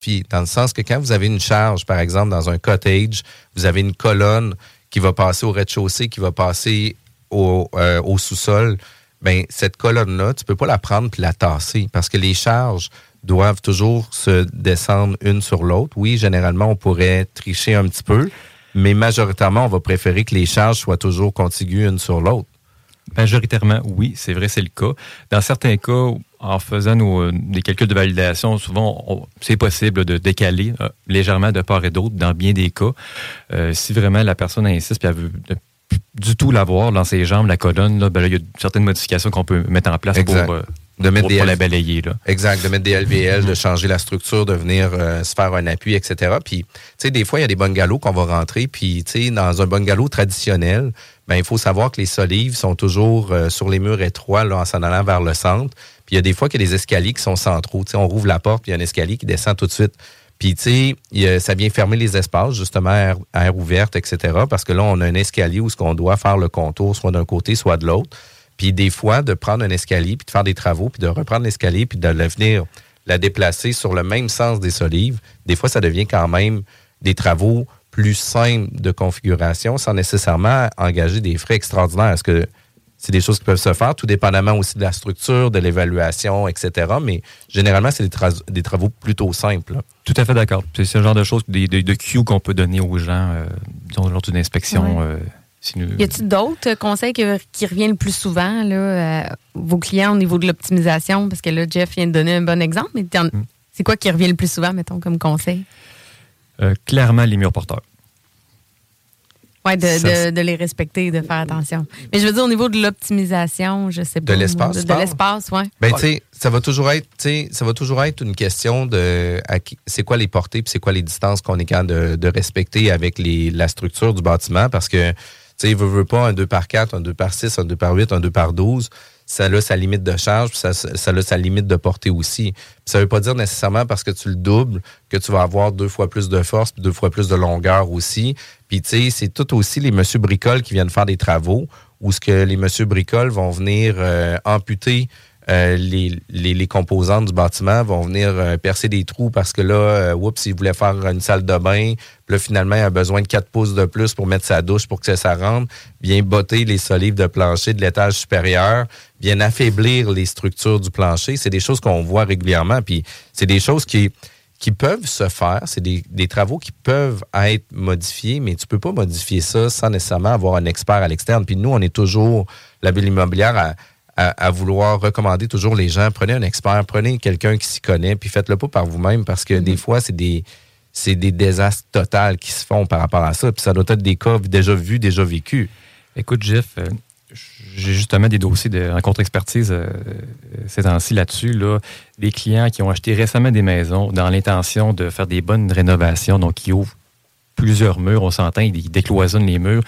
Puis, dans le sens que quand vous avez une charge, par exemple, dans un cottage, vous avez une colonne qui va passer au rez-de-chaussée, qui va passer au, euh, au sous-sol, ben cette colonne-là, tu peux pas la prendre puis la tasser parce que les charges doivent toujours se descendre une sur l'autre. Oui, généralement, on pourrait tricher un petit peu, mais majoritairement, on va préférer que les charges soient toujours contiguës une sur l'autre. Majoritairement, oui, c'est vrai, c'est le cas. Dans certains cas, en faisant nos, euh, des calculs de validation, souvent, c'est possible de décaler euh, légèrement de part et d'autre dans bien des cas. Euh, si vraiment la personne insiste et elle veut du tout l'avoir dans ses jambes, la colonne, là, ben là, il y a certaines modifications qu'on peut mettre en place Exact. pour, euh, De mettre pour- des pour la L- balayer. Là. Exact, de mettre des LVL, de changer la structure, de venir euh, se faire un appui, etc. Puis, tu sais, des fois, il y a des bungalows qu'on va rentrer, puis, tu sais, dans un bungalow traditionnel, ben, il faut savoir que les solives sont toujours euh, sur les murs étroits, là, en s'en allant vers le centre. Puis, il y a des fois qu'il y a des escaliers qui sont centraux. Tu sais, on rouvre la porte, puis il y a un escalier qui descend tout de suite. Puis, tu sais, ça vient fermer les espaces, justement, à air, à air ouverte, etc. Parce que là, on a un escalier où ce qu'on doit faire le contour, soit d'un côté, soit de l'autre. Puis, des fois, de prendre un escalier, puis de faire des travaux, puis de reprendre l'escalier, puis de le venir la déplacer sur le même sens des solives, des fois, ça devient quand même des travaux plus simples de configuration sans nécessairement engager des frais extraordinaires. Est-ce que c'est des choses qui peuvent se faire, tout dépendamment aussi de la structure, de l'évaluation, etc. Mais généralement, c'est des, tra- des travaux plutôt simples. là. Tout à fait d'accord. C'est ce genre de choses, des, de, de cues qu'on peut donner aux gens euh, disons, lors d'une inspection. Ouais. euh, si nous- Y a-t-il d'autres conseils que- qui reviennent le plus souvent, là, à vos clients au niveau de l'optimisation? Parce que là, Jeff vient de donner un bon exemple, mais t'en- Mm. c'est quoi qui revient le plus souvent, mettons, comme conseil? euh, clairement, les murs porteurs. Oui, de, les respecter, de faire attention. Mais je veux dire, au niveau de l'optimisation, je sais pas. De l'espace, De, de l'espace, oui. Ben, tu sais, ça va toujours être, tu sais, ça va toujours être une question de à qui- c'est quoi les portées puis c'est quoi les distances qu'on est capable de, de respecter avec les, la structure du bâtiment parce que, tu sais, veut, veut pas un 2 par 4, un 2 par 6, un 2 par 8, un 2 par 12. Ça a sa limite de charge, puis ça, ça a sa limite de portée aussi. Puis ça veut pas dire nécessairement parce que tu le doubles que tu vas avoir deux fois plus de force puis deux fois plus de longueur aussi. Puis tu sais, c'est tout aussi les monsieur bricoles qui viennent faire des travaux où ce que les monsieur bricoles vont venir euh, amputer euh, les, les, composantes du bâtiment vont venir euh, percer des trous parce que là, euh, oups, il voulait faire une salle de bain, là, finalement, il a besoin de 4 pouces de plus pour mettre sa douche pour que ça rentre, vient botter les solives de plancher de l'étage supérieur, vient affaiblir les structures du plancher. C'est des choses qu'on voit régulièrement, puis c'est des choses qui qui peuvent se faire, c'est des, des travaux qui peuvent être modifiés, mais tu peux pas modifier ça sans nécessairement avoir un expert à l'externe. Puis nous, on est toujours, la bulle immobilière, à, à, à vouloir recommander toujours les gens, prenez un expert, prenez quelqu'un qui s'y connaît, puis faites-le pas par vous-même, parce que des fois, c'est des c'est des désastres totaux qui se font par rapport à ça. Puis ça doit être des cas déjà vus, déjà vécus. Écoute, Jeff, euh, j'ai justement des dossiers de en contre-expertise euh, ces temps-ci là-dessus. Là, des clients qui ont acheté récemment des maisons dans l'intention de faire des bonnes rénovations, donc qui ouvrent plusieurs murs, on s'entend, ils décloisonnent les murs.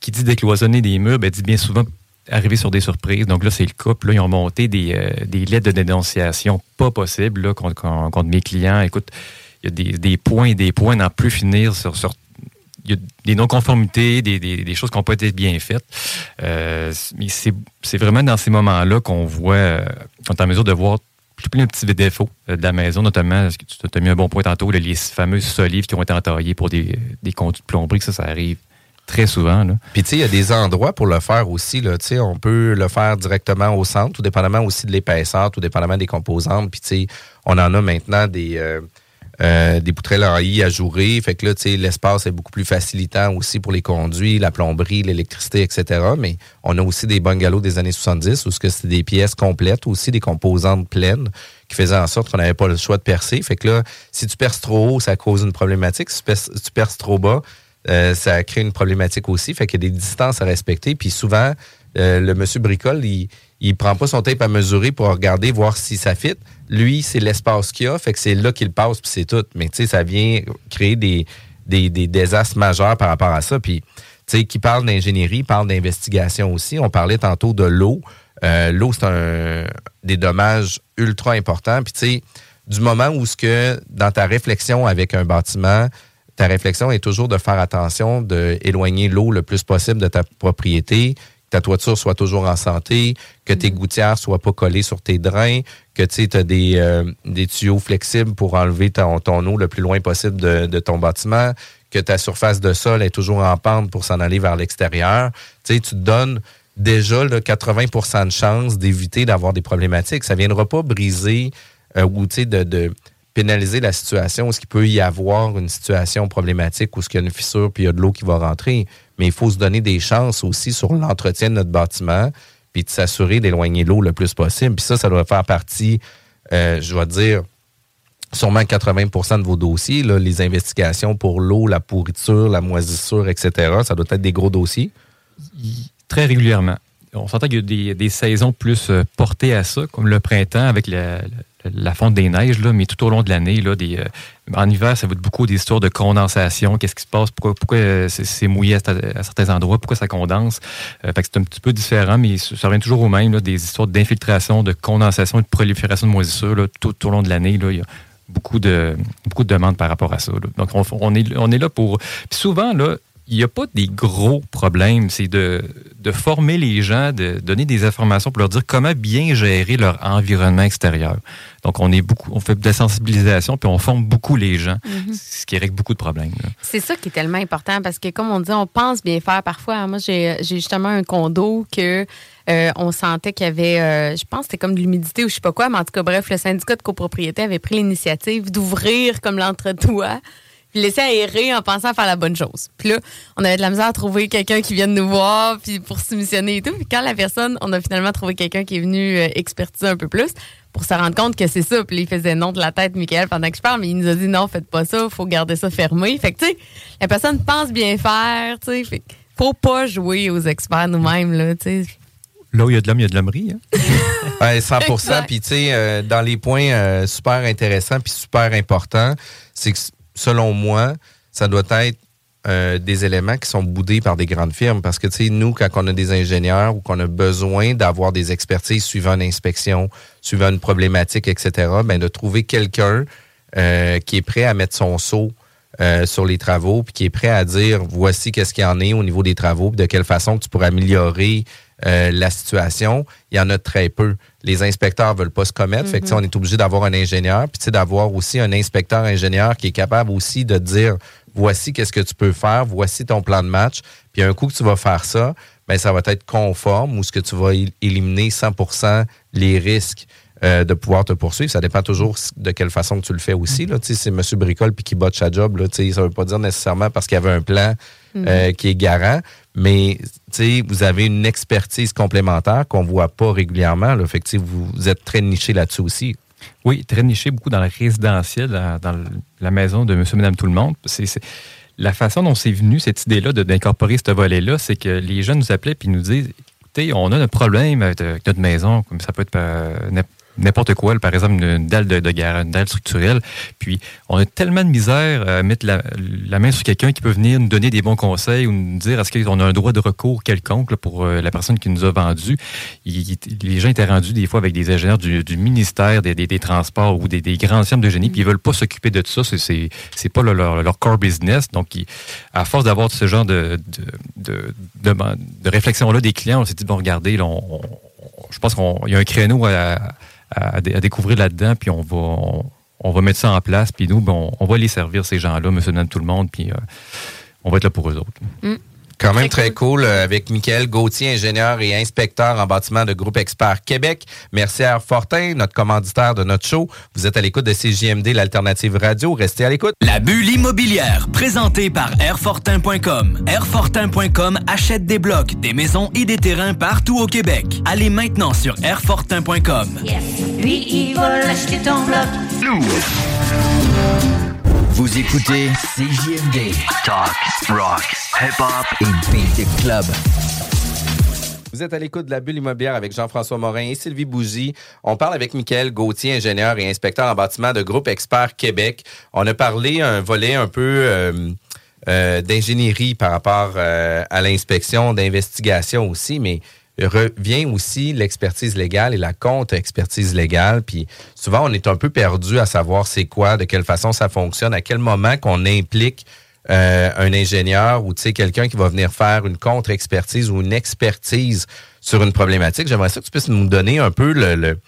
Qui dit décloisonner des murs, ben, dit bien souvent arriver sur des surprises. Donc là, c'est le. Puis là, ils ont monté des, euh, des lettres de dénonciation pas possibles là, contre, mes clients. Écoute, il y a des, des points et des points n'en plus finir sur, sur il y a des non-conformités, des, des- des choses qui n'ont pas été bien faites. Euh, mais c'est vraiment dans ces moments-là qu'on voit, euh, qu'on est en mesure de voir plein de petits défauts de la maison, notamment, tu as mis un bon point tantôt, les fameuses solives qui ont été entaillées pour des, des conduits de plomberie, que ça, ça arrive très souvent. Là. Puis tu sais, il y a des endroits pour le faire aussi. Là. On peut le faire directement au centre, tout dépendamment aussi de l'épaisseur, tout dépendamment des composantes. Puis tu sais, on en a maintenant des, euh, euh, des poutrelles en I ajourées. Fait que là, tu sais, l'espace est beaucoup plus facilitant aussi pour les conduits, la plomberie, l'électricité, etc. Mais on a aussi des bungalows des années 70 où ce que c'était des pièces complètes, aussi des composantes pleines qui faisaient en sorte qu'on n'avait pas le choix de percer. Fait que là, si tu perces trop haut, ça cause une problématique. Si tu perces trop bas, euh, ça crée une problématique aussi. Fait qu'il y a des distances à respecter. Puis souvent, euh, le monsieur bricole, il, il prend pas son tape à mesurer pour regarder, voir si ça fit. Lui, c'est l'espace qu'il a, fait que c'est là qu'il passe, puis c'est tout. Mais tu sais, ça vient créer des, désastres majeurs par rapport à ça. Puis, tu sais, qui parle d'ingénierie, parle d'investigation aussi. On parlait tantôt de l'eau. Euh, l'eau, c'est un des dommages ultra importants. Puis, tu sais, du moment où ce que dans ta réflexion avec un bâtiment, ta réflexion est toujours de faire attention d'éloigner l'eau le plus possible de ta propriété, que ta toiture soit toujours en santé, que tes gouttières soient pas collées sur tes drains, que tu as des, euh, des tuyaux flexibles pour enlever ton, ton eau le plus loin possible de, de ton bâtiment, que ta surface de sol est toujours en pente pour s'en aller vers l'extérieur. Tu sais, tu te donnes déjà là, 80% de chances d'éviter d'avoir des problématiques. Ça ne viendra pas briser euh, ou de, de pénaliser la situation, où ce qu'il peut y avoir une situation problématique où ce qu'il y a une fissure puis il y a de l'eau qui va rentrer? Mais il faut se donner des chances aussi sur l'entretien de notre bâtiment puis de s'assurer d'éloigner l'eau le plus possible. Puis ça, ça doit faire partie, euh, je vais dire, sûrement 80% de vos dossiers, les investigations pour l'eau, la pourriture, la moisissure, etc. Ça doit être des gros dossiers. Très régulièrement. On s'entend qu'il y a des, des saisons plus euh, portées à ça, comme le printemps avec la, la- fonte des neiges, là, mais tout au long de l'année, là, euh, en hiver, ça va être beaucoup des histoires de condensation. Qu'est-ce qui se passe? Pourquoi, pourquoi euh, c'est, mouillé à, certains endroits? Pourquoi ça condense? Euh, fait que c'est un petit peu différent, mais ça revient toujours au même, des histoires d'infiltration, de condensation et de prolifération de moisissures là, tout, tout au long de l'année. Il y a beaucoup de, beaucoup de demandes par rapport à ça. Donc, on, est, on est là pour... Puis souvent, là, il n'y a pas des gros problèmes. C'est de, de, former les gens, de donner des informations pour leur dire comment bien gérer leur environnement extérieur. Donc, on est beaucoup, on fait de la sensibilisation, puis on forme beaucoup les gens, mhm. ce qui règle beaucoup de problèmes. C'est ça qui est tellement important parce que, comme on dit, on pense bien faire parfois. Moi, j'ai justement un condo que euh, on sentait qu'il y avait, euh, je pense, c'était comme de l'humidité ou je sais pas quoi, mais en tout cas, bref, le syndicat de copropriété avait pris l'initiative d'ouvrir comme l'entretoit puis laisser aérer en pensant à faire la bonne chose. Puis là, on avait de la misère à trouver quelqu'un qui vienne nous voir puis pour soumissionner et tout. Puis quand la personne, on a finalement trouvé quelqu'un qui est venu euh, expertiser un peu plus pour se rendre compte que c'est ça. Puis il faisait non de la tête, Michael, pendant que je parle, mais il nous a dit non, faites pas ça, faut garder ça fermé. Fait que, tu sais, la personne pense bien faire, tu sais. Fait faut pas jouer aux experts nous-mêmes, là, tu sais. Là où il y a de l'homme, il y a de l'hommerie. Hein? 100 Puis, tu sais, euh, dans les points euh, super intéressants puis super importants, c'est que selon moi, ça doit être euh, des éléments qui sont boudés par des grandes firmes. Parce que, tu sais, nous, quand on a des ingénieurs ou qu'on a besoin d'avoir des expertises suivant une inspection, suivant une problématique, etc., ben, de trouver quelqu'un euh, qui est prêt à mettre son saut euh, sur les travaux, puis qui est prêt à dire voici qu'est-ce qu'il y en est au niveau des travaux, de quelle façon tu pourrais améliorer la situation, il y en a très peu. Les inspecteurs veulent pas se commettre, fait que, on est obligé d'avoir un ingénieur, puis d'avoir aussi un inspecteur ingénieur qui est capable aussi de dire voici qu'est-ce que tu peux faire, voici ton plan de match, puis un coup que tu vas faire ça, ben ça va être conforme ou ce que tu vas éliminer 100% les risques. Euh, de pouvoir te poursuivre. Ça dépend toujours de quelle façon tu le fais aussi. Là. C'est M. Bricole puis qui botche sa job. Là, ça ne veut pas dire nécessairement parce qu'il y avait un plan euh, mhm. qui est garant, mais vous avez une expertise complémentaire qu'on ne voit pas régulièrement. Fait que, vous êtes très niché là-dessus aussi. Oui, très niché, beaucoup dans le résidentiel, dans, la maison de monsieur, madame, tout le monde. C'est, la façon dont c'est venu, cette idée-là d'incorporer ce volet-là, c'est que les jeunes nous appelaient et nous disent écoutez, on a un problème avec notre maison, comme ça peut être euh, n'importe quoi, par exemple une dalle de, de une dalle structurelle. Puis on a tellement de misère à mettre la, main sur quelqu'un qui peut venir nous donner des bons conseils ou nous dire est-ce qu'on a un droit de recours quelconque pour euh, la personne qui nous a vendu. les gens étaient rendus des fois avec des ingénieurs du, ministère des, des, Transports ou des, grands firmes de génie, puis ils veulent pas s'occuper de tout ça. C'est, c'est pas leur, leur, core business. Donc, à force d'avoir ce genre de, de, de, réflexion-là des clients, on s'est dit, bon, regardez, là, je pense qu'il y a un créneau à, découvrir là-dedans, puis on va, on, va mettre ça en place, puis nous, ben, on, va les servir, ces gens-là, monsieur, madame, tout le monde, puis euh, on va être là pour eux autres. Mm. Quand même très, cool, euh, avec Michael Gauthier, ingénieur et inspecteur en bâtiment de Groupe Expert Québec. Merci à Air Fortin, notre commanditaire de notre show. Vous êtes à l'écoute de CJMD, l'alternative radio. Restez à l'écoute. La bulle immobilière, présentée par Airfortin.com. Airfortin.com achète des blocs, des maisons et des terrains partout au Québec. Allez maintenant sur Airfortin.com. Lui, il va acheter ton bloc. Vous écoutez CJMD. Talk, rock, hip-hop et beat club. Vous êtes à l'écoute de la bulle immobilière avec Jean-François Morin et Sylvie Bougie. On parle avec Michael Gauthier, ingénieur et inspecteur en bâtiment de Groupe Expert Québec. On a parlé un volet un peu euh, euh, d'ingénierie par rapport euh, à l'inspection, d'investigation aussi, mais revient aussi l'expertise légale et la contre-expertise légale. Puis souvent, on est un peu perdu à savoir c'est quoi, de quelle façon ça fonctionne, à quel moment qu'on implique euh, un ingénieur ou quelqu'un qui va venir faire une contre-expertise ou une expertise sur une problématique. J'aimerais ça que tu puisses nous donner un peu le, le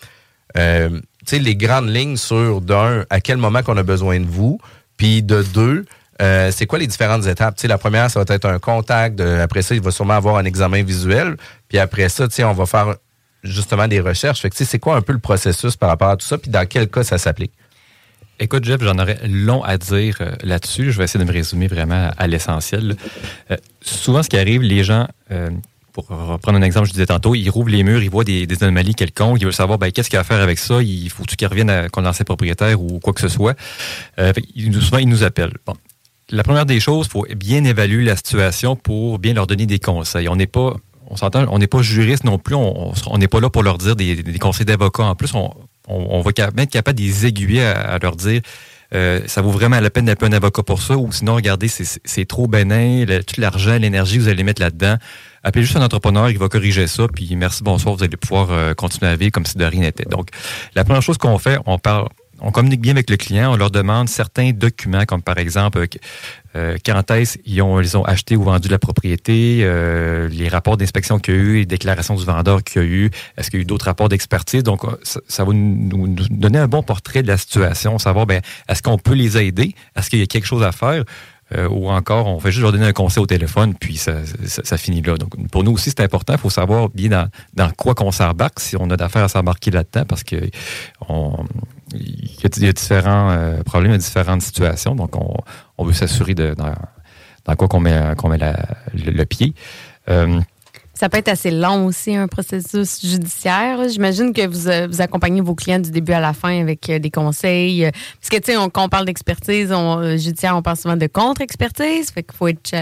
euh, les grandes lignes sur d'un, à quel moment qu'on a besoin de vous, puis de deux, euh, c'est quoi les différentes étapes? sais, la première, ça va être un contact. après ça, il va sûrement avoir un examen visuel. Puis après ça, on va faire justement des recherches. Fait que, c'est quoi un peu le processus par rapport à tout ça? Puis dans quel cas ça s'applique? Écoute, Jeff, j'en aurais long à dire euh, là-dessus. Je vais essayer de me résumer vraiment à l'essentiel. Euh, souvent, ce qui arrive, les gens, pour reprendre un exemple, je disais tantôt, ils rouvrent les murs, ils voient des, anomalies quelconques, ils veulent savoir ben, qu'est-ce qu'il y a à faire avec ça, il faut qu'ils reviennent à qu'on ses propriétaires ou quoi que ce soit? souvent, ils nous appellent. La première des choses, il faut bien évaluer la situation pour bien leur donner des conseils. On n'est pas, on s'entend, on n'est pas juriste non plus, on n'est pas là pour leur dire des, conseils d'avocat. En plus, on, on, va être capable de les aiguiller à, leur dire euh, ça vaut vraiment la peine d'appeler un avocat pour ça, ou sinon, regardez, c'est trop bénin, tout l'argent, l'énergie, vous allez mettre là-dedans. Appelez juste un entrepreneur, il va corriger ça, puis merci, bonsoir, vous allez pouvoir euh, continuer à vivre comme si de rien n'était. Donc, la première chose qu'on fait, on parle on communique bien avec le client, on leur demande certains documents, comme par exemple euh, quand est-ce ils ont acheté ou vendu la propriété, euh, les rapports d'inspection qu'il y a eu, les déclarations du vendeur qu'il y a eu, est-ce qu'il y a eu d'autres rapports d'expertise? Donc, ça, ça va nous, donner un bon portrait de la situation, savoir, ben, est-ce qu'on peut les aider, est-ce qu'il y a quelque chose à faire? Euh, ou encore on fait juste leur donner un conseil au téléphone, puis ça, finit là. Donc, pour nous aussi, c'est important. Il faut savoir bien dans, quoi qu'on s'embarque, si on a d'affaires à s'embarquer là-dedans, parce que on, il y a différents euh, problèmes, il y a différentes situations. Donc, on, on veut s'assurer de dans, quoi qu'on met, qu'on met le, pied. Euh, ça peut être assez long aussi, un processus judiciaire. J'imagine que vous, euh, vous, accompagnez vos clients du début à la fin avec des conseils. Parce que, tu sais, quand on parle d'expertise judiciaire, on parle souvent de contre-expertise. Fait qu'il faut être.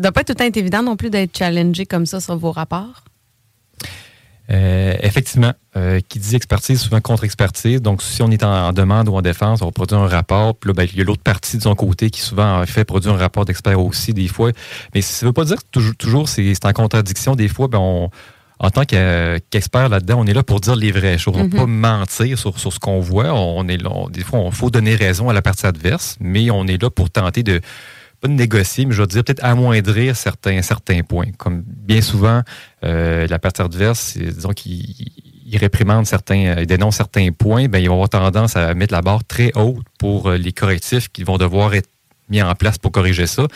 Doit pas tout le temps être évident non plus d'être challengé comme ça sur vos rapports. Euh, effectivement, euh, qui dit expertise, souvent contre-expertise. Donc, si on est en, en, demande ou en défense, on va produire un rapport. Puis là, ben, il y a l'autre partie de son côté qui souvent en fait produit un rapport d'expert aussi des fois. Mais ça ne veut pas dire que toujours, toujours c'est en contradiction. Des fois, ben, on, en tant qu'expert là-dedans, on est là pour dire les vraies choses. On ne pas mentir sur, sur ce qu'on voit. On est là, on, des fois, il faut donner raison à la partie adverse, mais on est là pour tenter de pas de négocier, mais je veux dire peut-être amoindrir certains, certains points. Comme bien souvent, euh, la partie adverse, disons qu'il il réprimande certains, il dénonce certains points, ben, ils vont avoir tendance à mettre la barre très haute pour euh, les correctifs qui vont devoir être mis en place pour corriger ça.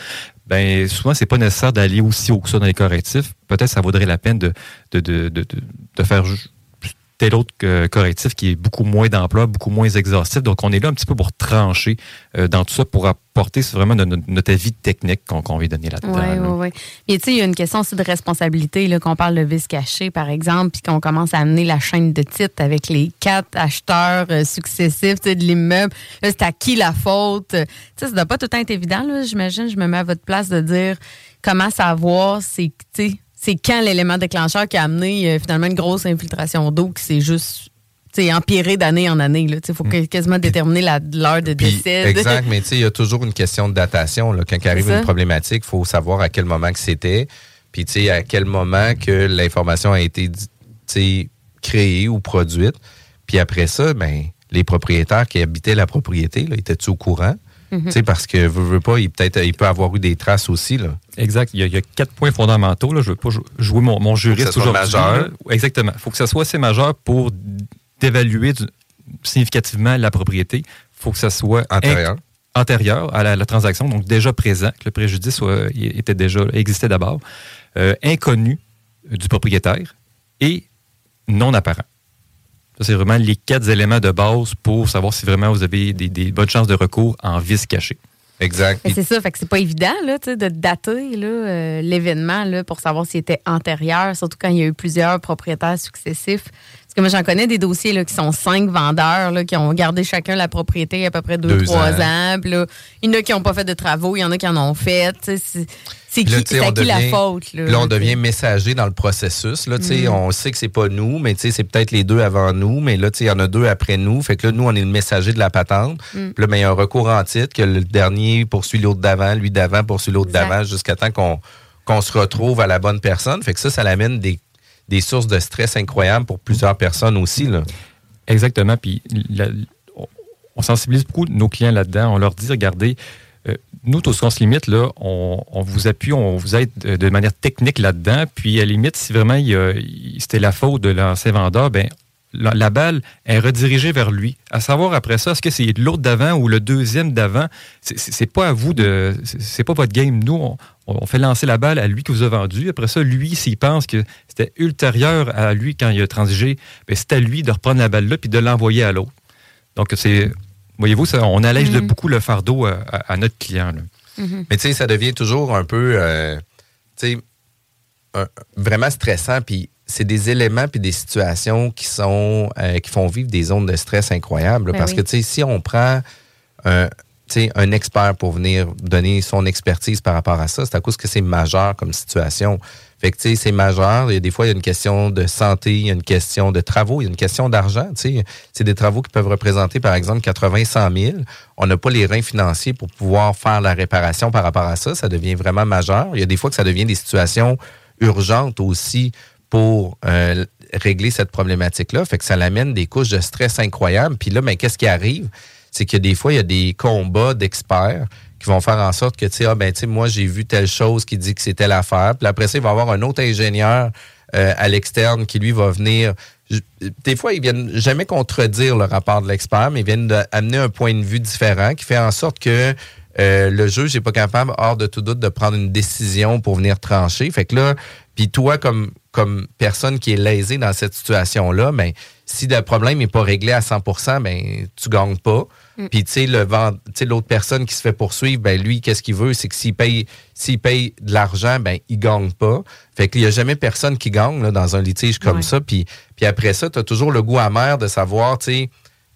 Ben, souvent, c'est pas nécessaire d'aller aussi haut que ça dans les correctifs. Peut-être ça vaudrait la peine de, de, de, de, de faire tel autre correctif qui est beaucoup moins d'emploi, beaucoup moins exhaustif. Donc, on est là un petit peu pour trancher euh, dans tout ça, pour apporter vraiment notre, notre avis technique qu'on qu veut donner là-dedans. Oui, oui, oui. Mais tu sais, il y a une question aussi de responsabilité, là, qu'on parle de vice caché, par exemple, puis qu'on commence à amener la chaîne de titres avec les quatre acheteurs euh, successifs de l'immeuble. C'est à qui la faute? Tu sais, ça doit pas tout le temps être évident, là, j'imagine. Je me mets à votre place de dire comment savoir, c'est, tu sais, c'est quand l'élément déclencheur qui a amené euh, finalement une grosse infiltration d'eau qui s'est juste empiré d'année en année. Il faut mm. quasiment déterminer l'heure de Puis, décès. Exact, mais il y a toujours une question de datation. Là. Quand il arrive une problématique, il faut savoir à quel moment que c'était, puis à quel moment que l'information a été créée ou produite. Puis après ça, ben, les propriétaires qui habitaient la propriété, étaient-ils au courant? Mm -hmm. Parce que veut, veut pas, il peut, il peut avoir eu des traces aussi. Là. Exact. Il y, a, il y, a, quatre points fondamentaux. Là. Je ne veux pas jouer mon, mon juriste toujours. majeur. Exactement. Il faut que ça soit assez majeur pour d'évaluer significativement la propriété. Il faut que ça soit antérieur, antérieur à la, la, transaction, donc déjà présent, que le préjudice soit, était déjà existait d'abord, euh, inconnu du propriétaire et non apparent. Ça, c'est vraiment les quatre éléments de base pour savoir si vraiment vous avez des, des bonnes chances de recours en vice caché. Exact. C'est ça, fait que c'est pas évident là, de dater euh, l'événement pour savoir s'il était antérieur, surtout quand il y a eu plusieurs propriétaires successifs. Que moi, j'en connais des dossiers là, qui sont cinq vendeurs là, qui ont gardé chacun la propriété à peu près deux, deux trois ans. ans là, il y en a qui n'ont pas fait de travaux, il y en a qui en ont fait. C'est qui, là, qui la faute? Là, là on devient messager dans le processus. Là, mm. On sait que c'est pas nous, mais c'est peut-être les deux avant nous, mais là, il y en a deux après nous. Fait que là, nous, on est le messager de la patente. Mm. Puis là, ben, il y a un recours en titre que le dernier poursuit l'autre d'avant, lui d'avant poursuit l'autre d'avant, jusqu'à temps qu'on qu'on se retrouve à la bonne personne. Fait que ça, ça l'amène des, des sources de stress incroyables pour plusieurs personnes aussi. Exactement. Puis on sensibilise beaucoup nos clients là-dedans. On leur dit, regardez, euh, nous, tout ce qu'on se limite, là, on, vous appuie, on vous aide de, de manière technique là-dedans. Puis, à la limite, si vraiment c'était la faute de l'ancien vendeur, ben la, la, balle est redirigée vers lui. À savoir après ça, est-ce que c'est l'autre d'avant ou le deuxième d'avant? C'est pas à vous de. C'est pas votre game. Nous, on, on, fait lancer la balle à lui qui vous a vendu. Après ça, lui, s'il pense que c'était ultérieur à lui quand il a transigé, ben c'est à lui de reprendre la balle là puis de l'envoyer à l'autre. Donc, c'est Voyez-vous, on allège mm -hmm. de beaucoup le fardeau à, à, à notre client. Mm -hmm. Mais tu sais, ça devient toujours un peu, euh, tu sais, vraiment stressant. Puis c'est des éléments puis des situations qui sont, euh, qui font vivre des zones de stress incroyables. Ben parce oui. que tu sais, si on prend un, un expert pour venir donner son expertise par rapport à ça, c'est à cause que c'est majeur comme situation. Fait que, tu sais, c'est majeur. Il y a des fois, il y a une question de santé, il y a une question de travaux, il y a une question d'argent, tu sais. C'est des travaux qui peuvent représenter, par exemple, 80, 100 000. On n'a pas les reins financiers pour pouvoir faire la réparation par rapport à ça. Ça devient vraiment majeur. Il y a des fois que ça devient des situations urgentes aussi pour euh, régler cette problématique-là. Fait que ça l'amène des couches de stress incroyables. Puis là, mais qu'est-ce qui arrive? C'est que des fois, il y a des combats d'experts qui vont faire en sorte que, tu sais, ah, ben, tu sais, moi, j'ai vu telle chose qui dit que c'était l'affaire. Puis après ça, il va y avoir un autre ingénieur euh, à l'externe qui, lui, va venir. Des fois, ils viennent jamais contredire le rapport de l'expert, mais ils viennent amener un point de vue différent qui fait en sorte que euh, le juge n'est pas capable, hors de tout doute, de prendre une décision pour venir trancher. Fait que là, puis toi, comme, comme personne qui est lésée dans cette situation-là, ben, si le problème n'est pas réglé à 100% ben, tu gagnes pas. Mm. Puis, tu sais, le l'autre personne qui se fait poursuivre, ben, lui, qu'est-ce qu'il veut? C'est que s'il paye, s'il paye de l'argent, ben, il gagne pas. Fait qu'il y a jamais personne qui gagne, là, dans un litige comme Ouais. ça. Puis, puis après ça, tu as toujours le goût amer de savoir, tu sais,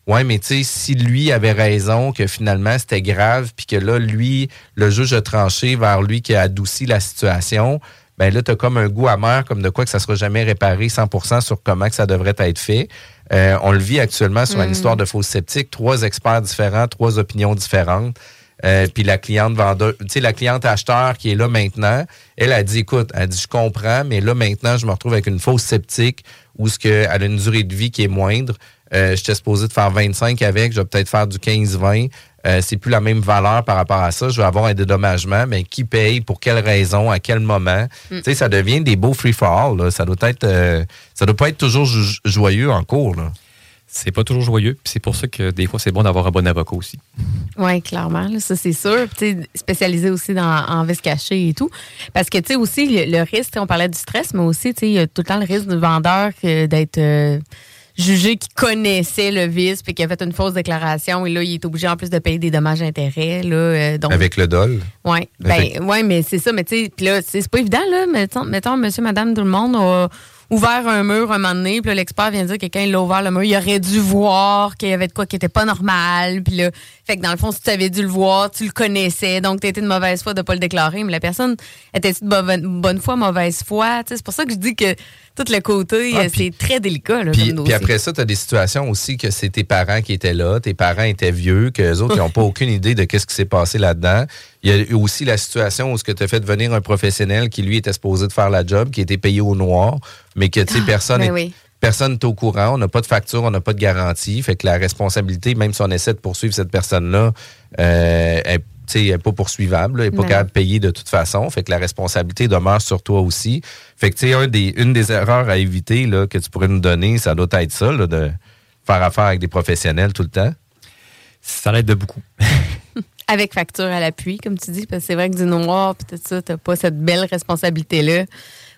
Ouais, mais tu sais, si lui avait raison, que finalement c'était grave, puis que là, lui, le juge a tranché vers lui qui a adouci la situation, ben là, tu as comme un goût amer, comme de quoi que ça sera jamais réparé 100% sur comment que ça devrait être fait. Euh, on le vit actuellement sur une Mm. histoire de fausse sceptique, trois experts différents, trois opinions différentes. Euh, puis la cliente vendeur, tu sais, la cliente acheteur qui est là maintenant, elle a dit, écoute, elle dit, je comprends, mais là maintenant, je me retrouve avec une fausse sceptique où ce que elle a une durée de vie qui est moindre. Euh, J'étais supposé de faire 25 avec, je vais peut-être faire du 15-20. Euh, c'est plus la même valeur par rapport à ça. Je vais avoir un dédommagement, mais qui paye, pour quelle raison, à quel moment? Mm. Tu sais, ça devient des beaux free-for-all. là. Ça doit être, euh, ça doit pas être toujours jo- joyeux en cours. Là. C'est pas toujours joyeux. puis C'est pour ça que des fois, c'est bon d'avoir un bon avocat aussi. Oui, clairement, là, ça c'est sûr. Spécialisé aussi dans, en vice caché et tout. Parce que, tu sais, aussi, le, le risque, on parlait du stress, mais aussi, tu sais, il y a tout le temps le risque du vendeur que d'être euh, jugé qui connaissait le vice puis qui a fait une fausse déclaration et là, il est obligé en plus de payer des dommages intérêts. Là, euh, donc, Avec le dol? Oui, ben, ouais, mais c'est ça. Mais tu sais, là, c'est c'est pas évident, là. Mettons, mettons, monsieur, madame, tout le monde a ouvert un mur un moment donné, puis l'expert vient dire que quand il a ouvert le mur, il aurait dû voir qu'il y avait de quoi qui était pas normal. Puis là, fait que dans le fond, si tu avais dû le voir, tu le connaissais, donc tu étais de mauvaise foi de pas le déclarer, mais la personne était de bonne, foi, mauvaise foi. C'est pour ça que je dis que tout le côté, Ah, euh, c'est très délicat. Là, Puis, puis après ça, tu as des situations aussi que c'est tes parents qui étaient là, tes parents étaient vieux, que les autres n'ont pas aucune idée de qu'est-ce qui s'est passé là-dedans. Il y a eu aussi la situation où ce que tu as fait venir un professionnel qui, lui, était supposé de faire la job, qui était payé au noir, mais que, tu sais, personne ben est- oui. Personne n'est au courant, on n'a pas de facture, on n'a pas de garantie. Fait que la responsabilité, même si on essaie de poursuivre cette personne-là, euh, elle n'est pas poursuivable, là, elle n'est pas capable de payer de toute façon. Fait que la responsabilité demeure sur toi aussi. Fait que tu sais, un des, une des erreurs à éviter là, que tu pourrais nous donner, ça doit être ça, là, de faire affaire avec des professionnels tout le temps. Ça l'aide de beaucoup. Avec facture à l'appui, comme tu dis, parce que c'est vrai que du noir, puis tout ça, t'as pas cette belle responsabilité-là.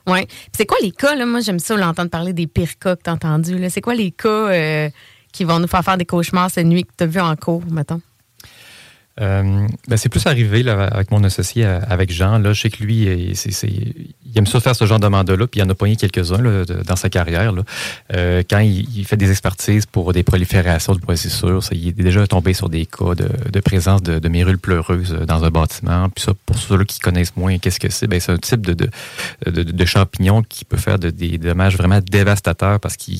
Puis c'est quoi les cas, là? Moi, j'aime ça l'entendre parler des pires cas que t'as entendus. C'est quoi les cas euh, qui vont nous faire faire des cauchemars cette nuit que t'as vu en cours, mettons? Euh, ben, c'est plus arrivé là, avec mon associé, euh, avec Jean. Là, je sais que lui, c'est- il aime ça faire ce genre de mandat-là, puis il en a pogné quelques-uns dans sa carrière. Là. Euh, quand il, il fait des expertises pour des proliférations de processures, ça, il est déjà tombé sur des cas de, de présence de, de mérules pleureuses euh, dans un bâtiment. Puis ça, pour ceux-là qui connaissent moins qu'est-ce que c'est, ben, c'est un type de, de, de, champignon qui peut faire de- des dommages vraiment dévastateurs parce qu'il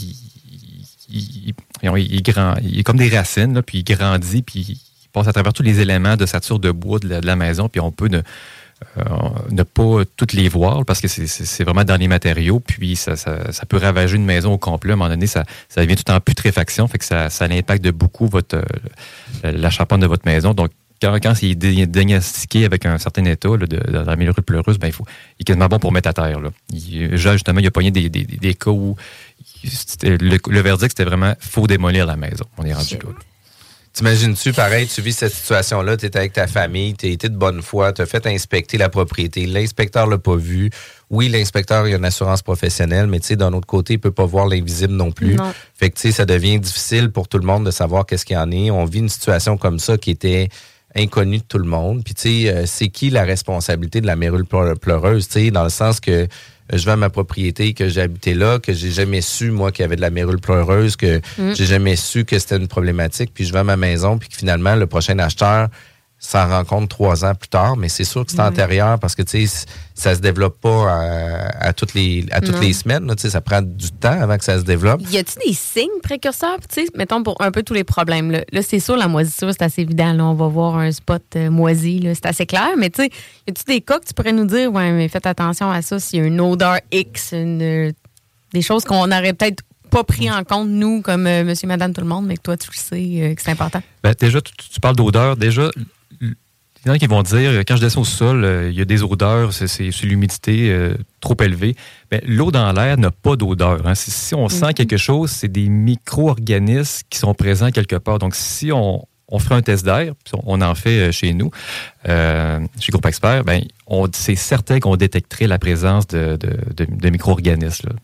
il, il- il grand- il est comme des racines, là, puis il grandit, puis il passe à travers tous les éléments de sature de bois de la, de la maison, puis on peut ne, euh, ne pas toutes les voir parce que c'est- c'est c'est vraiment dans les matériaux, puis ça, ça- ça peut ravager une maison au complet. À un moment donné, ça, ça devient tout en putréfaction, fait que ça, ça impacte de beaucoup votre, euh, la charpente de votre maison. Donc, quand, quand il est dé- diagnostiqué avec un certain état là, de, dans la millurée pleureuse, ben, il, faut, il est quasiment bon pour mettre à terre. Là. Il, justement, il a pogné des, des, cas où le, le verdict, c'était vraiment faut démolir la maison. On est rendu là. T'imagines-tu, pareil, tu vis cette situation-là, tu es avec ta famille, tu été de bonne foi, tu as fait inspecter la propriété, l'inspecteur l'a pas vu. Oui, l'inspecteur, il a une assurance professionnelle, mais tu sais, d'un autre côté, il peut pas voir l'invisible non plus. Non. Fait que, tu sais, ça devient difficile pour tout le monde de savoir qu'est-ce qu'il y en est. On vit une situation comme ça qui était inconnue de tout le monde. Puis, tu sais, euh, c'est qui la responsabilité de la mérule pleu- pleureuse, tu sais, dans le sens que je vais à ma propriété, que j'ai habité là, que j'ai jamais su, moi, qu'il y avait de la mérule pleureuse, que Mm. j'ai jamais su que c'était une problématique, puis je vais à ma maison, puis que finalement, le prochain acheteur s'en rend compte trois ans plus tard, mais c'est sûr que c'est antérieur parce que, tu sais, ça se développe pas à, à toutes les, à toutes Non. les semaines, là, tu sais, ça prend du temps avant que ça se développe. Y a-t-il des signes précurseurs? Tu sais, mettons pour un peu tous les problèmes. Là, Là, c'est sûr, la moisissure, c'est assez évident. Là, on va voir un spot euh, moisi, là, c'est assez clair. Mais tu sais, y a-t-il des cas que tu pourrais nous dire, ouais, mais faites attention à ça, s'il y a une odeur X, une, euh, des choses qu'on n'aurait peut-être pas pris en compte, nous, comme euh, monsieur, madame, tout le monde, mais que toi, tu le sais, euh, que c'est important? Ben, déjà, tu, tu parles d'odeur. Déjà, il y en a qui vont dire, quand je descends au sol, euh, il y a des odeurs, c'est l'humidité euh, trop élevée. Ben, L'eau dans l'air n'a pas d'odeur. hein. Si, si on sent quelque chose, c'est des micro-organismes qui sont présents quelque part. Donc, si on, on ferait un test d'air, puis on on en fait euh, chez nous, euh, chez Groupe Expert, ben, c'est certain qu'on détecterait la présence de, de- de- de micro-organismes. là.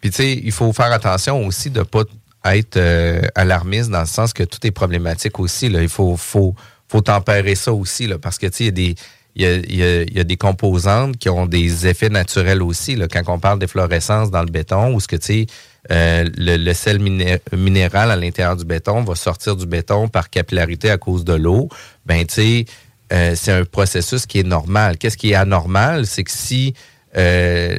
Puis, tu sais, il faut faire attention aussi de ne pas être euh, alarmiste dans le sens que tout est problématique aussi. Là. Il faut, faut, faut tempérer ça aussi, là, parce que, il y a des. Il y, a, y a- y a des composantes qui ont des effets naturels aussi. Là. Quand on parle d'efflorescence dans le béton, ou ce que tu euh, le, le sel miné- minéral à l'intérieur du béton va sortir du béton par capillarité à cause de l'eau, ben tu sais, euh, c'est un processus qui est normal. Qu'est-ce qui est anormal, c'est que si euh,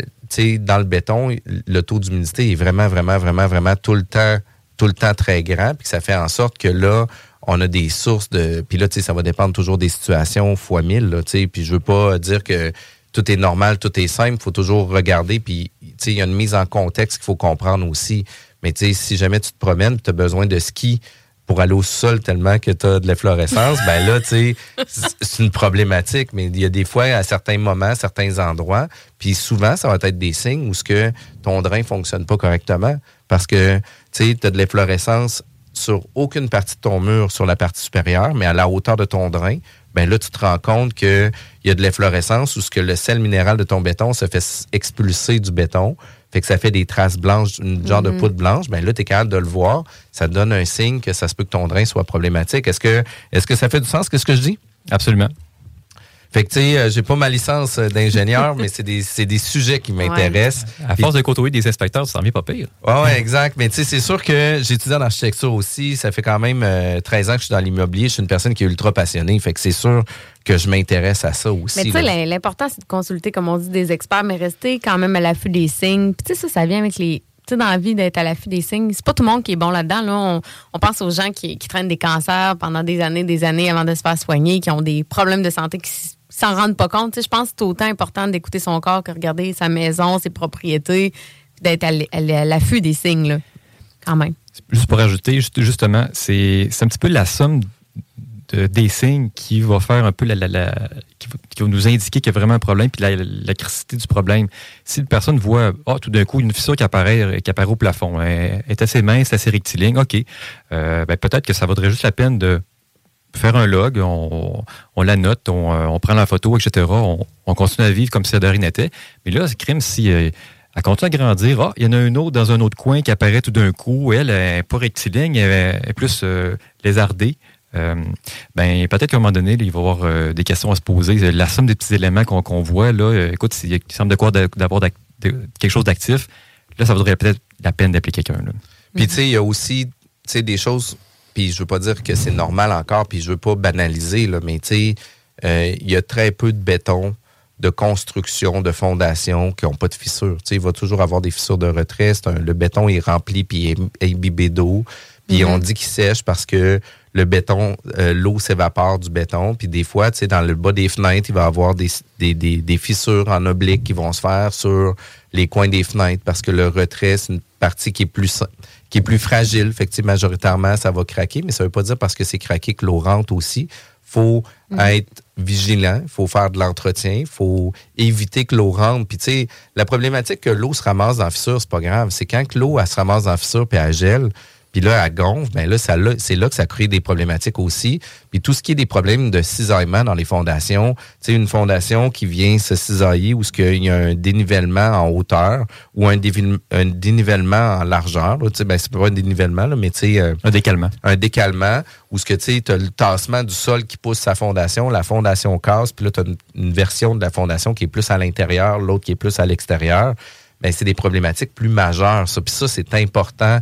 dans le béton, le taux d'humidité est vraiment, vraiment, vraiment, vraiment tout le temps, tout le temps très grand, puis que ça fait en sorte que là, on a des sources de. Puis là, tu sais, ça va dépendre toujours des situations fois mille, tu sais. Puis je veux pas dire que tout est normal, tout est simple. Il faut toujours regarder. Puis, tu sais, il y a une mise en contexte qu'il faut comprendre aussi. Mais tu sais, si jamais tu te promènes, tu as besoin de ski pour aller au sol tellement que tu as de l'efflorescence, ben là, tu sais, c'est- une problématique. Mais il y a des fois, à certains moments, certains endroits, puis souvent, ça va être des signes où ce que ton drain fonctionne pas correctement parce que, tu sais, tu as de l'efflorescence sur aucune partie de ton mur sur la partie supérieure, mais à la hauteur de ton drain, ben là, tu te rends compte qu'il y a de l'efflorescence ce que le sel minéral de ton béton se fait expulser du béton, fait que ça fait des traces blanches, une genre de Mhm. poudre blanche, ben là, tu es capable de le voir. Ça te donne un signe que ça se peut que ton drain soit problématique. Est-ce que, est-ce que ça fait du sens, qu'est-ce que je dis? Absolument. Fait que, tu sais, euh, j'ai pas ma licence euh, d'ingénieur, mais c'est des, c'est des sujets qui m'intéressent. À force de côtoyer des inspecteurs, ça s'en vient pas pire. Oui, ouais, exact. Mais tu sais, c'est sûr que j'ai étudié en architecture aussi. Ça fait quand même euh, 13 ans que je suis dans l'immobilier. Je suis une personne qui est ultra passionnée. Fait que c'est sûr que je m'intéresse à ça aussi. Mais tu sais, l'important, c'est de consulter, comme on dit, des experts, mais rester quand même à l'affût des signes. Puis tu sais, ça, ça vient avec les. Tu sais, dans la vie, d'être à l'affût des signes, c'est pas tout le monde qui est bon là-dedans. Là. On, on pense aux gens qui, qui traînent des cancers pendant des années, des années avant de se faire soigner, qui ont des problèmes de santé qui s'en rendent pas compte. Je pense que c'est autant important d'écouter son corps que regarder sa maison, ses propriétés, d'être à l'affût des signes, là, quand même. Juste pour ajouter, juste- justement, c'est un petit peu la somme de- des signes qui va faire un peu la, la- qui, va, nous indiquer qu'il y a vraiment un problème puis la, la du problème. Si une personne voit ah, tout d'un coup une fissure qui apparaît, qui apparaît au plafond, elle est assez mince, assez rectiligne, OK. Euh, ben, peut-être que ça vaudrait juste la peine de faire un log, on, on la note, on, euh, on prend la photo, etc. On, on continue à vivre comme si de rien n'était. Mais là, c'est crime si euh, elle continue à grandir. Ah, il y en a une autre dans un autre coin qui apparaît tout d'un coup. Elle elle est pas rectiligne, elle est plus euh, lézardée. Ben, peut-être qu'à un moment donné, il va y avoir des questions à se poser. La somme des petits éléments qu'on voit, là, écoute, il semble de quoi d'a- d'avoir quelque chose d'actif, là, ça vaudrait peut-être la peine d'appeler quelqu'un. là. Puis tu sais, il y a aussi des choses, puis je veux pas dire que c'est normal encore, puis je veux pas banaliser, là, mais tu sais, euh, il y a très peu de béton, de construction, de fondation qui n'ont pas de fissures. Tu sais, il va toujours avoir des fissures de retrait. Un- le béton est rempli puis est imbibé d'eau. Puis Mhm. on dit qu'il sèche parce que le béton, euh, l'eau s'évapore du béton. Puis des fois, tu sais, dans le bas des fenêtres, il va y avoir des, des, des, des fissures en oblique qui vont se faire sur les coins des fenêtres parce que le retrait, c'est une partie qui est plus qui est plus fragile. Fait que, majoritairement, ça va craquer, mais ça veut pas dire parce que c'est craqué que l'eau rentre aussi. faut Mhm. être vigilant, il faut faire de l'entretien, il faut éviter que l'eau rentre. Puis, tu sais, la problématique que l'eau se ramasse dans la fissure, c'est pas grave. C'est quand que l'eau, elle se ramasse dans la fissure puis elle gèle, puis là, elle gonfle, ben là, ça, là, c'est là que ça crée des problématiques aussi. Puis tout ce qui est des problèmes de cisaillement dans les fondations, tu sais, une fondation qui vient se cisailler où ce qu'il y a un dénivellement en hauteur ou un, dénivellement en largeur, tu sais, ben, c'est pas un dénivellement, là, mais tu sais... euh, Un décalement. un décalement où ce que tu sais, as le tassement du sol qui pousse sa fondation, la fondation casse, puis là, tu as une, une version de la fondation qui est plus à l'intérieur, l'autre qui est plus à l'extérieur. Ben, c'est des problématiques plus majeures, ça. Puis ça, c'est important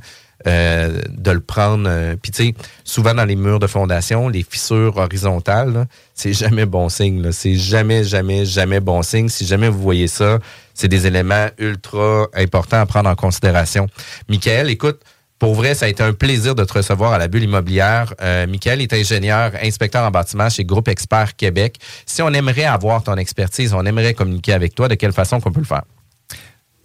euh, de le prendre. euh, Puis tu sais, souvent dans les murs de fondation, les fissures horizontales, c'est jamais bon signe. C'est jamais, jamais, jamais bon signe. Si jamais vous voyez ça, c'est des éléments ultra importants à prendre en considération. Michael, écoute, pour vrai, ça a été un plaisir de te recevoir à la bulle immobilière. Euh, Michael est ingénieur, inspecteur en bâtiment chez Groupe Expert Québec. Si on aimerait avoir ton expertise, on aimerait communiquer avec toi, de quelle façon qu'on peut le faire?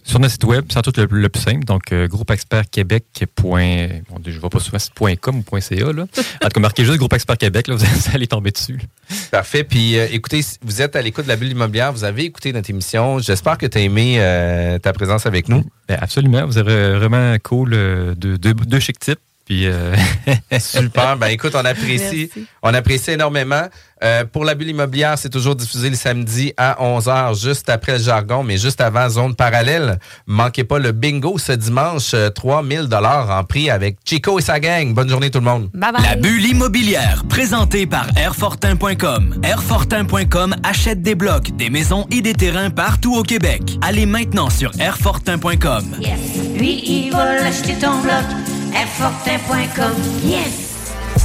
Sur notre site web, c'est tout le, le plus simple. Donc, euh, groupeexpertquebec. Bon, je ne vois pas souvent .com ou .ca. Là. En tout cas, marquez juste Groupe Expert Québec, là, vous allez tomber dessus. Parfait. Puis, euh, écoutez, vous êtes à l'écoute de la bulle immobilière, vous avez écouté notre émission. J'espère que tu as aimé euh, ta présence avec nous. Ben, absolument. Vous avez vraiment cool euh, deux, deux, deux chic types. Puis, euh, Super. Ben écoute, on apprécie, Merci. on apprécie énormément. Euh, pour la bulle immobilière, c'est toujours diffusé le samedi à 11h, juste après le jargon, mais juste avant zone parallèle. Manquez pas le bingo ce dimanche, euh, 3000 dollars en prix avec Chico et sa gang. Bonne journée tout le monde. La bulle immobilière, présentée par Airfortin.com. Airfortin.com achète des blocs, des maisons et des terrains partout au Québec. Allez maintenant sur Airfortin.com. Yes. Lui, il va ton bloc. Airfortin.com. Yes.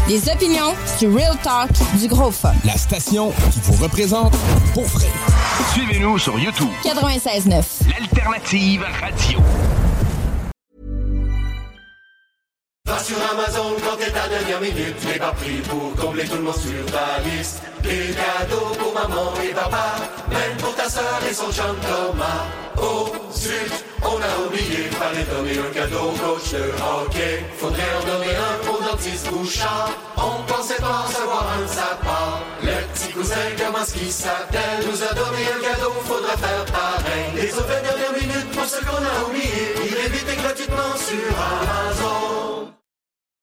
Des opinions, du real talk, du gros fun. La station qui vous représente pour vrai. Suivez-nous sur YouTube. 96.9. L'alternative radio. Va sur Amazon quand t'es ta dernière minute, les bas prix pour combler tout le monde sur ta liste. Des cadeaux pour maman et papa, même pour ta soeur et son chum Thomas. Oh zut, on a oublié, fallait donner un cadeau au coach de hockey. Faudrait en donner un au dentiste Bouchard, on pensait pas recevoir un de sa part. Le petit cousin, comment ce s'appelle, nous a donné un cadeau, faudra faire pareil. Les autres dernières minutes pour ceux qu'on a oubliés, il est vite gratuitement sur Amazon.